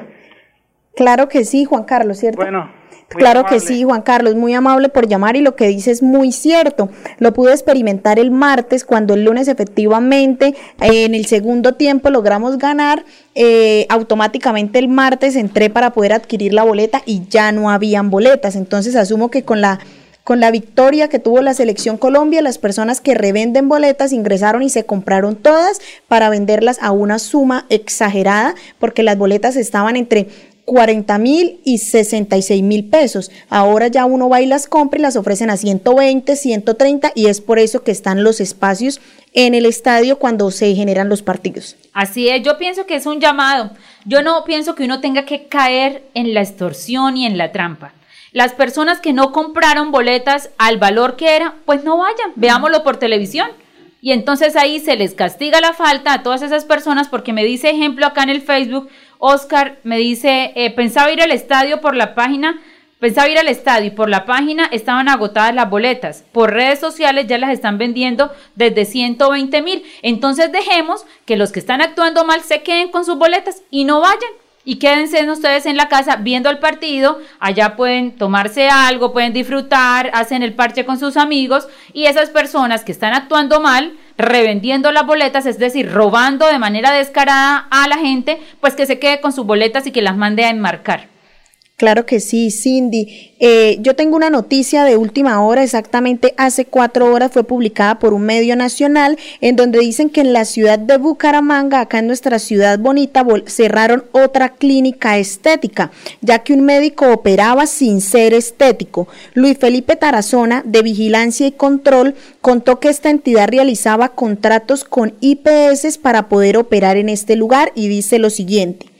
Claro que sí, Juan Carlos, ¿cierto? Bueno. Muy Claro que sí, Juan Carlos, muy amable por llamar y lo que dice es muy cierto. Lo pude experimentar el martes cuando el lunes efectivamente eh, en el segundo tiempo logramos ganar. eh, automáticamente el martes entré para poder adquirir la boleta y ya no habían boletas. Entonces asumo que con la con la victoria que tuvo la selección Colombia, las personas que revenden boletas ingresaron y se compraron todas para venderlas a una suma exagerada porque las boletas estaban entre 40 mil y 66 mil pesos. Ahora ya uno va y las compra y las ofrecen a 120, 130 y es por eso que están los espacios en el estadio cuando se generan los partidos. Así es, yo pienso que es un llamado. Yo no pienso que uno tenga que caer en la extorsión y en la trampa. Las personas que no compraron boletas al valor que era, pues no vayan, veámoslo por televisión. Y entonces ahí se les castiga la falta a todas esas personas porque me dice ejemplo acá en el Facebook, Oscar me dice, eh, pensaba ir al estadio por la página, pensaba ir al estadio y por la página estaban agotadas las boletas. Por redes sociales ya las están vendiendo desde 120 mil. Entonces dejemos que los que están actuando mal se queden con sus boletas y no vayan. Y quédense ustedes en la casa viendo el partido, allá pueden tomarse algo, pueden disfrutar, hacen el parche con sus amigos y esas personas que están actuando mal, revendiendo las boletas, es decir, robando de manera descarada a la gente, pues que se quede con sus boletas y que las mande a enmarcar. Claro que sí, Cindy. Eh, yo tengo una noticia de última hora, exactamente hace cuatro horas fue publicada por un medio nacional en donde dicen que en la ciudad de Bucaramanga, acá en nuestra ciudad bonita, cerraron otra clínica estética, ya que un médico operaba sin ser estético. Luis Felipe Tarazona, de Vigilancia y Control, contó que esta entidad realizaba contratos con IPS para poder operar en este lugar y dice lo siguiente.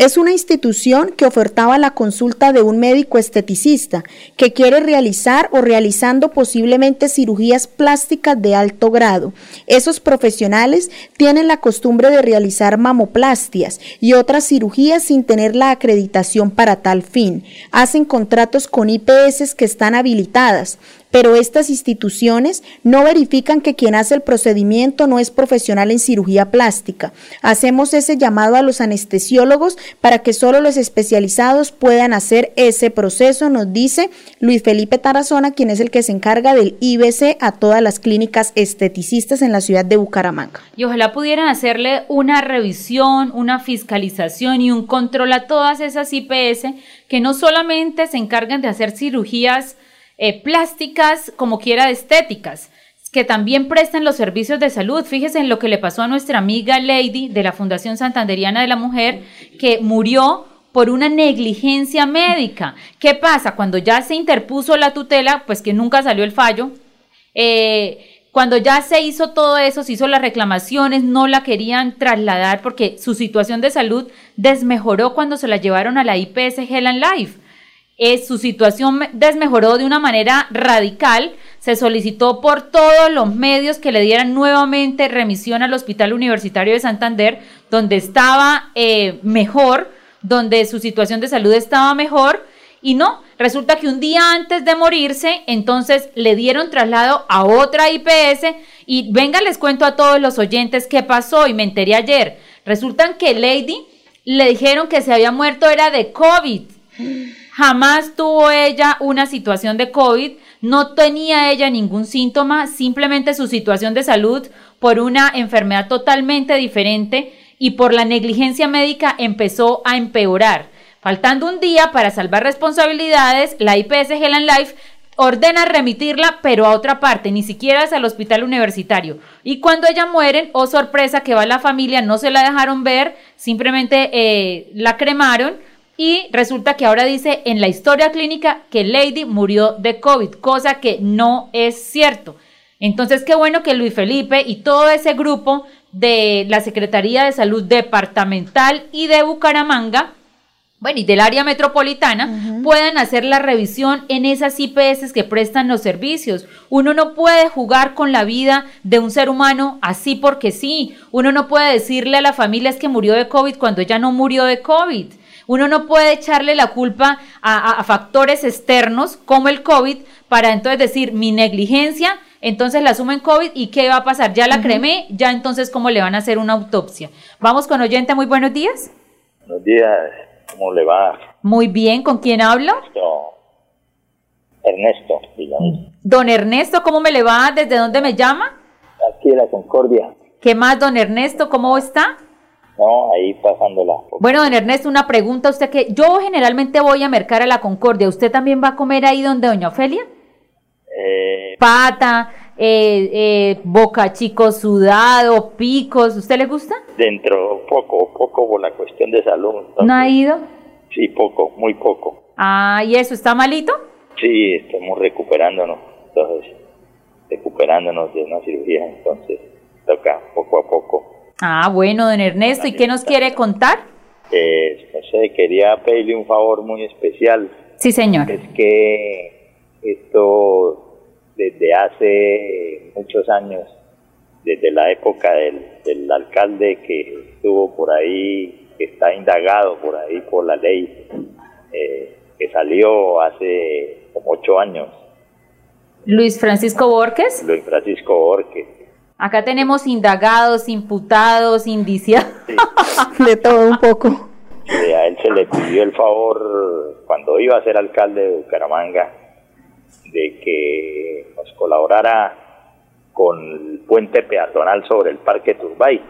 Es una institución que ofertaba la consulta de un médico esteticista que quiere realizar o realizando posiblemente cirugías plásticas de alto grado. Esos profesionales tienen la costumbre de realizar mamoplastias y otras cirugías sin tener la acreditación para tal fin. Hacen contratos con IPS que están habilitadas pero estas instituciones no verifican que quien hace el procedimiento no es profesional en cirugía plástica. Hacemos ese llamado a los anestesiólogos para que solo los especializados puedan hacer ese proceso, nos dice Luis Felipe Tarazona, quien es el que se encarga del IBC a todas las clínicas esteticistas en la ciudad de Bucaramanga. Y ojalá pudieran hacerle una revisión, una fiscalización y un control a todas esas IPS que no solamente se encargan de hacer cirugías eh, plásticas, como quiera, estéticas, que también prestan los servicios de salud. Fíjese en lo que le pasó a nuestra amiga Lady de la Fundación Santanderiana de la Mujer, que murió por una negligencia médica. ¿Qué pasa? Cuando ya se interpuso la tutela, pues que nunca salió el fallo, eh, cuando ya se hizo todo eso, se hizo las reclamaciones, no la querían trasladar porque su situación de salud desmejoró cuando se la llevaron a la IPS Hell and Life eh, su situación me- desmejoró de una manera radical. Se solicitó por todos los medios que le dieran nuevamente remisión al Hospital Universitario de Santander, donde estaba eh, mejor, donde su situación de salud estaba mejor. Y no, resulta que un día antes de morirse, entonces le dieron traslado a otra IPS y venga, les cuento a todos los oyentes qué pasó y me enteré ayer. Resulta que Lady le dijeron que se había muerto era de COVID. Jamás tuvo ella una situación de COVID, no tenía ella ningún síntoma, simplemente su situación de salud por una enfermedad totalmente diferente y por la negligencia médica empezó a empeorar. Faltando un día para salvar responsabilidades, la IPS Hell and Life ordena remitirla, pero a otra parte, ni siquiera es al hospital universitario. Y cuando ella mueren, oh sorpresa que va la familia, no se la dejaron ver, simplemente eh, la cremaron y resulta que ahora dice en la historia clínica que Lady murió de COVID, cosa que no es cierto. Entonces, qué bueno que Luis Felipe y todo ese grupo de la Secretaría de Salud Departamental y de Bucaramanga, bueno, y del área metropolitana, puedan hacer la revisión en esas IPS que prestan los servicios. Uno no puede jugar con la vida de un ser humano así porque sí. Uno no puede decirle a la familia es que murió de COVID cuando ella no murió de COVID. Uno no puede echarle la culpa a, a factores externos como el COVID para entonces decir mi negligencia entonces la asumen COVID y ¿qué va a pasar? Ya la cremé, ya entonces ¿cómo le van a hacer una autopsia? Vamos con oyente, muy buenos días. Buenos días, ¿cómo le va? Muy bien, ¿con quién hablo? Ernesto, Ernesto dígame. Don Ernesto, ¿cómo me le va? ¿Desde dónde me llama? Aquí en la Concordia. ¿Qué más, don Ernesto? ¿Cómo está? No, ahí pasándola. Bueno, don Ernesto, una pregunta. Usted que yo generalmente voy a mercar a la Concordia. ¿Usted también va a comer ahí donde doña Ofelia? Eh, Pata, eh, eh, boca chico sudado, picos. ¿Usted le gusta? dentro, poco, poco por la cuestión de salud. entonces, ¿No ha ido? Sí, poco, muy poco. Ah, ¿y eso está malito? Sí, estamos recuperándonos, entonces, recuperándonos de una cirugía, entonces, toca poco a poco. Ah, bueno, don Ernesto, ¿y qué nos quiere contar? Eh, no sé, quería pedirle un favor muy especial. Sí, señor. Es que esto desde hace muchos años, desde la época del, del alcalde que estuvo por ahí, que está indagado por ahí por la ley, eh, que salió hace como ocho años, Luis Francisco Borges. Luis Francisco Borges. Acá tenemos indagados, imputados, indiciados. De todo un poco. A él se le pidió el favor, cuando iba a ser alcalde de Bucaramanga, de que nos colaborara con el puente peatonal sobre el Parque Turbay,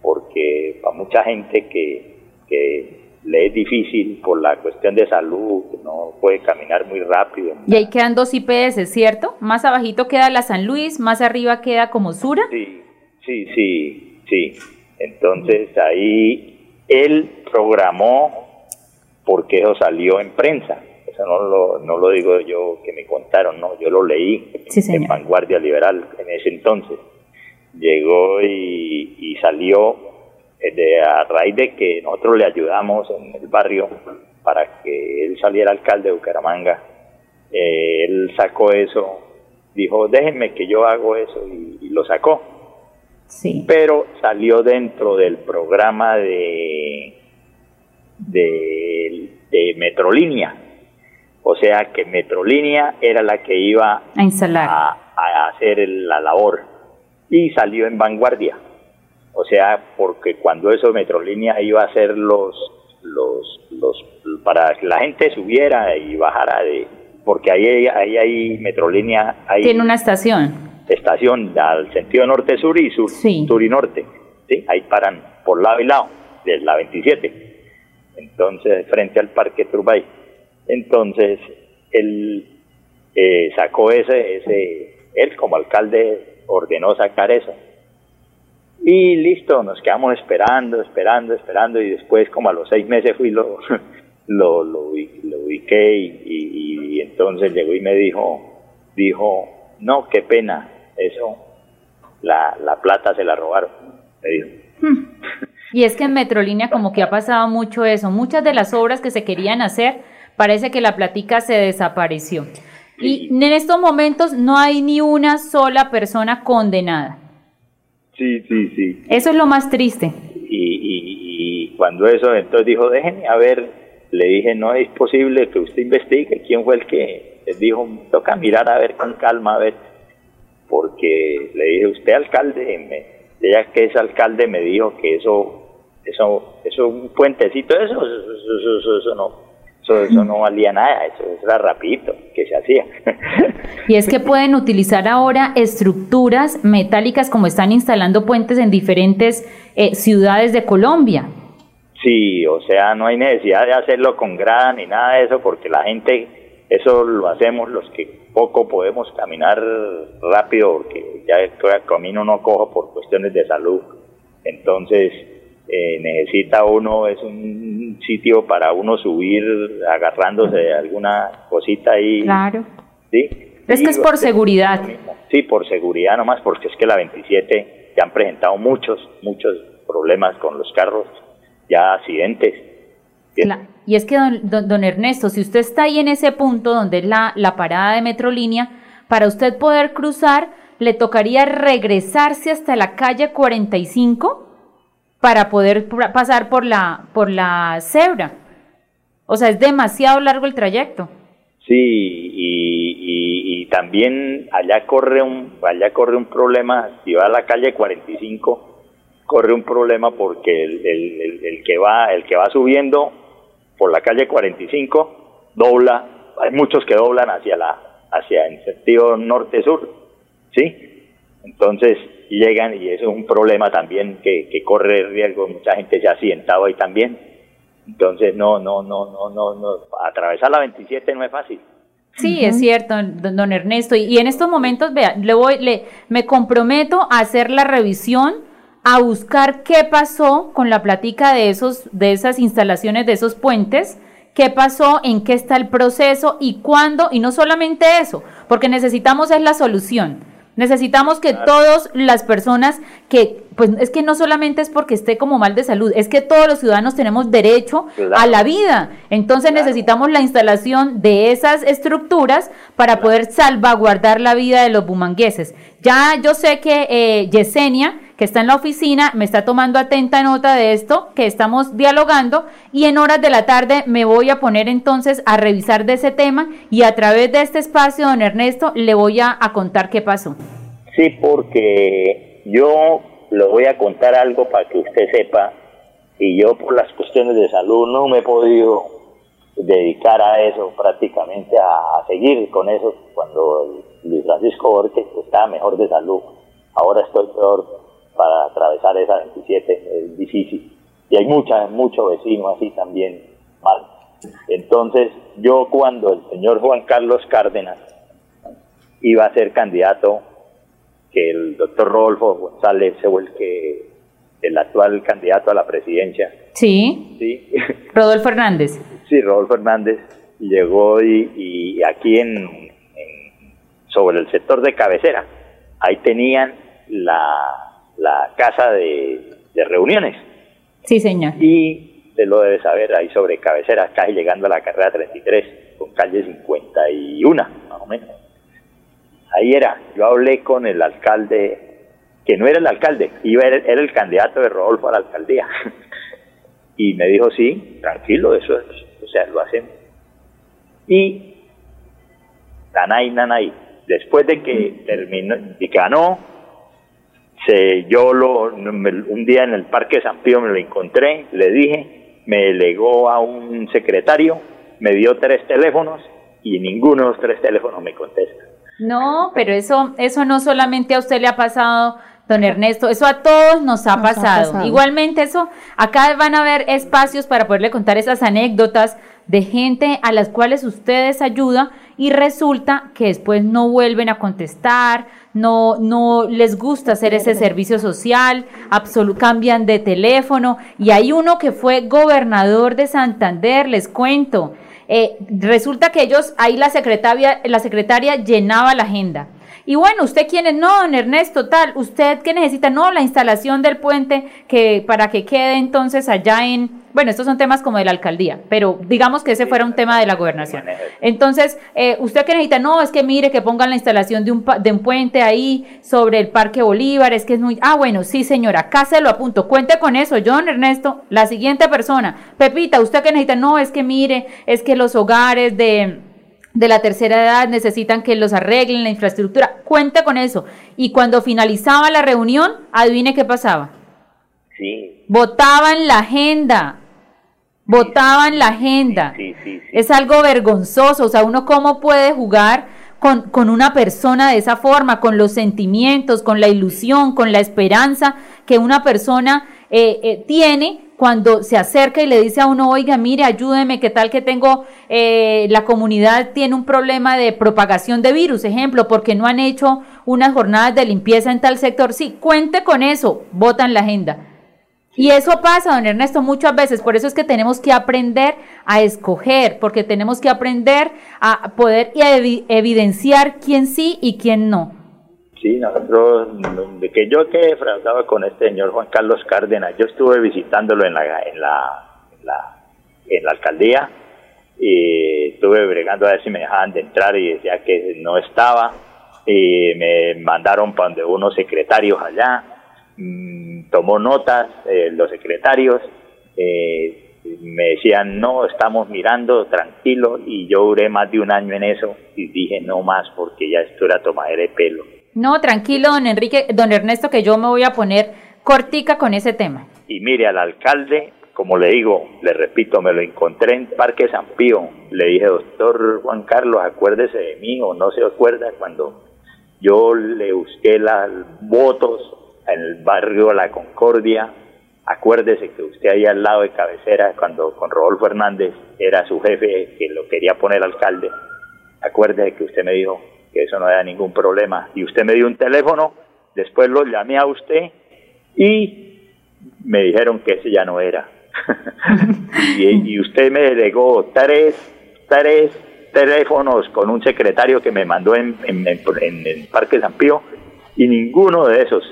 porque para mucha gente que, que le es difícil por la cuestión de salud, no puede caminar muy rápido. Y ahí quedan dos IPS, ¿cierto? Más abajito queda la San Luis, más arriba queda como Sura. Sí, sí, sí, sí. Entonces ahí él programó, porque eso salió en prensa. Eso no lo, no lo digo yo que me contaron, no, yo lo leí Sí, en. Vanguardia Liberal en ese entonces. Llegó y, y salió de, a raíz de que nosotros le ayudamos en el barrio para que él saliera alcalde de Bucaramanga. eh, él sacó eso, dijo, déjenme que yo hago eso y- y lo sacó Sí. pero salió dentro del programa de, de, de Metrolínea. O sea que Metrolínea era la que iba A instalar. a, a hacer la labor y salió en vanguardia. O sea, porque cuando eso Metrolínea iba a hacer los, los, los, para que la gente subiera y bajara de, porque ahí, ahí hay Metrolínea, hay Tiene una estación. estación al sentido norte-sur y sur, Sí. sur y norte. ¿sí? Ahí paran por lado y lado, de la 27. Entonces, frente al Parque Turbay. Entonces, él eh, sacó ese, ese, él como alcalde ordenó sacar eso. Y listo, nos quedamos esperando, esperando, esperando y después como a los seis meses fui lo, lo, lo, lo ubiqué y, y- y entonces llegó y me dijo, dijo, no, qué pena, eso, la, la plata se la robaron, me dijo. Y es que en Metrolínea como que ha pasado mucho eso. Muchas de las obras que se querían hacer, parece que la platica se desapareció. Y en estos momentos no hay ni una sola persona condenada. Sí, sí, sí. Eso es lo más triste. Y, y, y cuando eso, entonces dijo, déjenme a ver, le dije, no es posible que usted investigue quién fue el que les dijo, toca mirar a ver con calma, a ver, porque le dije, usted alcalde, me, ella que es alcalde me dijo que eso, eso, eso un puentecito, eso, eso, eso, eso, eso, eso no, eso, eso no valía nada, eso era rapidito que se hacía. Y es que pueden utilizar ahora estructuras metálicas como están instalando puentes en diferentes eh, ciudades de Colombia. Sí, o sea, no hay necesidad de hacerlo con grada ni nada de eso, porque la gente, eso lo hacemos los que poco podemos caminar rápido, porque ya el camino no cojo por cuestiones de salud. Entonces, eh, necesita uno, es un sitio para uno subir agarrándose de alguna cosita ahí. Claro. ¿sí? Es que es por seguridad. Sí, por seguridad nomás, porque es que la 27 ya han presentado muchos, muchos problemas con los carros, ya accidentes. Y es que, don, don- don Ernesto, si usted está ahí en ese punto donde es la, la parada de Metrolínea, para usted poder cruzar, le tocaría regresarse hasta la calle 45 para poder pasar por la, por la cebra. O sea, es demasiado largo el trayecto. Sí, y, y- también allá corre un allá corre un problema, si va a la calle 45, corre un problema porque el, el- el- el que va el que va subiendo por la calle 45 dobla, hay muchos que doblan hacia la hacia en sentido norte-sur, ¿sí? Entonces llegan y eso es un problema también que, que corre riesgo, mucha gente se ha accidentado ahí también. Entonces no, no, no, no, no, no, atravesar la 27 no es fácil. Sí, es cierto, don, don Ernesto. Y, y en estos momentos, vea, le voy, le, me comprometo a hacer la revisión, a buscar qué pasó con la platica de esos, de esas instalaciones, de esos puentes, qué pasó, en qué está el proceso y cuándo, y no solamente eso, porque necesitamos es la solución. Necesitamos que todas las personas que, pues es que no solamente es porque esté como mal de salud, es que todos los ciudadanos tenemos derecho Claro. a la vida. Entonces necesitamos la instalación de esas estructuras para poder salvaguardar la vida de los bumangueses. Ya yo sé que eh, Yesenia, que está en la oficina, me está tomando atenta nota de esto, que estamos dialogando y en horas de la tarde me voy a poner entonces a revisar de ese tema y a través de este espacio, don Ernesto, le voy a, a contar qué pasó. Sí, porque yo le voy a contar algo para que usted sepa y yo por las cuestiones de salud no me he podido dedicar a eso prácticamente, a, a seguir con eso cuando Luis Francisco Borges estaba mejor de salud. Ahora estoy peor para atravesar esa 27, es difícil. Y hay mucha, mucho vecino así también mal. Entonces, yo cuando el señor Juan Carlos Cárdenas iba a ser candidato que el doctor Rodolfo González fue el que el actual candidato a la presidencia, Sí, sí, Rodolfo Hernández. sí, Rodolfo Hernández llegó y, y aquí en, en- sobre el sector de cabecera, ahí tenían la, la casa de, de reuniones Sí, señor. y usted lo debe saber, ahí sobre cabecera, casi llegando a la carrera 33, con calle 51, más o menos. Ahí era, yo hablé con el alcalde, que no era el alcalde, iba era, era el candidato de Rodolfo a la alcaldía. y me dijo, sí, tranquilo, eso es, o sea, lo hacemos. Y Nanay, Nanay, después de que terminó, de que ganó, se, yo lo, me- un día en el Parque San Pío me lo encontré, le dije, me delegó a un secretario, me dio tres teléfonos y ninguno de los tres teléfonos me contesta. No, pero eso, eso no solamente a usted le ha pasado, don Ernesto, eso a todos nos ha, Nos ha pasado. pasado. Igualmente eso, acá van a haber espacios para poderle contar esas anécdotas de gente a las cuales ustedes ayudan y resulta que después no vuelven a contestar, no, no les gusta hacer ese servicio social, cambian de teléfono y hay uno que fue gobernador de Santander, les cuento. Eh, resulta que ellos, ahí la secretaria, la secretaria llenaba la agenda. Y bueno, usted quién es, no, don Ernesto, tal, usted qué necesita, no, la instalación del puente que para que quede entonces allá en, bueno, estos son temas como de la alcaldía, pero digamos que ese fuera un tema de la gobernación. Entonces, eh, usted qué necesita, no, es que mire que pongan la instalación de un, de un puente ahí sobre el Parque Bolívar, es que es muy, ah, bueno, sí señora, acá se lo apunto, cuente con eso, yo, don Ernesto, la siguiente persona, Pepita, usted qué necesita, no, es que mire, es que los hogares de de la tercera edad necesitan que los arreglen la infraestructura. Cuente con eso. Y cuando finalizaba la reunión, adivine qué pasaba. Sí, Votaban la agenda. Votaban la agenda. sí, sí, sí. Es algo vergonzoso. O sea, uno cómo puede jugar con, con una persona de esa forma, con los sentimientos, con la ilusión, con la esperanza que una persona eh, eh, tiene cuando se acerca y le dice a uno, oiga, mire, ayúdeme, qué tal que tengo, eh, la comunidad tiene un problema de propagación de virus, ejemplo, porque no han hecho unas jornadas de limpieza en tal sector. Sí, cuente con eso, votan la agenda. Y eso pasa, don Ernesto, muchas veces. Por eso es que tenemos que aprender a escoger, porque tenemos que aprender a poder evidenciar quién sí y quién no. Sí, nosotros, que yo que fracasaba con este señor Juan Carlos Cárdenas, yo estuve visitándolo en la, en la, en la, en la alcaldía y estuve bregando a ver si me dejaban de entrar y decía que no estaba y me mandaron para donde unos secretarios allá, mm, tomó notas eh, los secretarios, eh, me decían no, estamos mirando tranquilo y yo duré más de un año en eso y dije no más porque ya esto era tomadera de pelo. No, tranquilo, don Enrique, don Ernesto, que yo me voy a poner cortica con ese tema. Y mire, al alcalde como le digo, le repito, me lo encontré en Parque San Pío. Le dije, doctor Juan Carlos, acuérdese de mí o no se acuerda cuando yo le busqué las votos en el barrio La Concordia. Acuérdese que usted ahí al lado de cabecera, cuando con Rodolfo Hernández era su jefe que lo quería poner alcalde. Acuérdese que usted me dijo que eso no era ningún problema. Y usted me dio un teléfono, después lo llamé a usted y me dijeron que ese ya no era y, usted me delegó tres, tres teléfonos con un secretario que me mandó en, en, en el Parque San Pío y ninguno de esos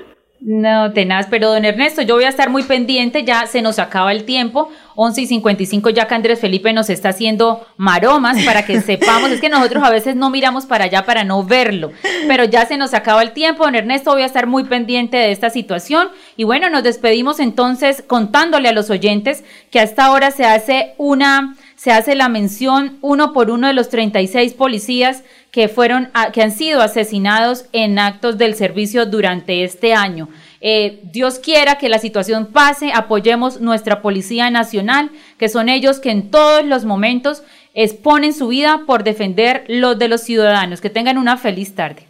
no, tenaz, pero don Ernesto, yo voy a estar muy pendiente, ya se nos acaba el tiempo, 11 y 55 ya que Andrés Felipe nos está haciendo maromas para que sepamos, es que nosotros a veces no miramos para allá para no verlo, pero ya se nos acaba el tiempo, don Ernesto, voy a estar muy pendiente de esta situación. Y bueno, nos despedimos entonces contándole a los oyentes que a esta hora se hace una, se hace la mención uno por uno de los 36 policías que fueron que han sido asesinados en actos del servicio durante este año. Eh, Dios quiera que la situación pase, apoyemos nuestra Policía Nacional, que son ellos que en todos los momentos exponen su vida por defender los de los ciudadanos. Que tengan una feliz tarde.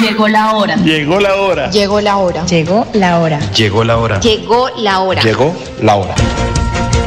Llegó la hora. Llegó la hora. Llegó la hora. Llegó la hora. Llegó la hora. Llegó la hora. Llegó la hora.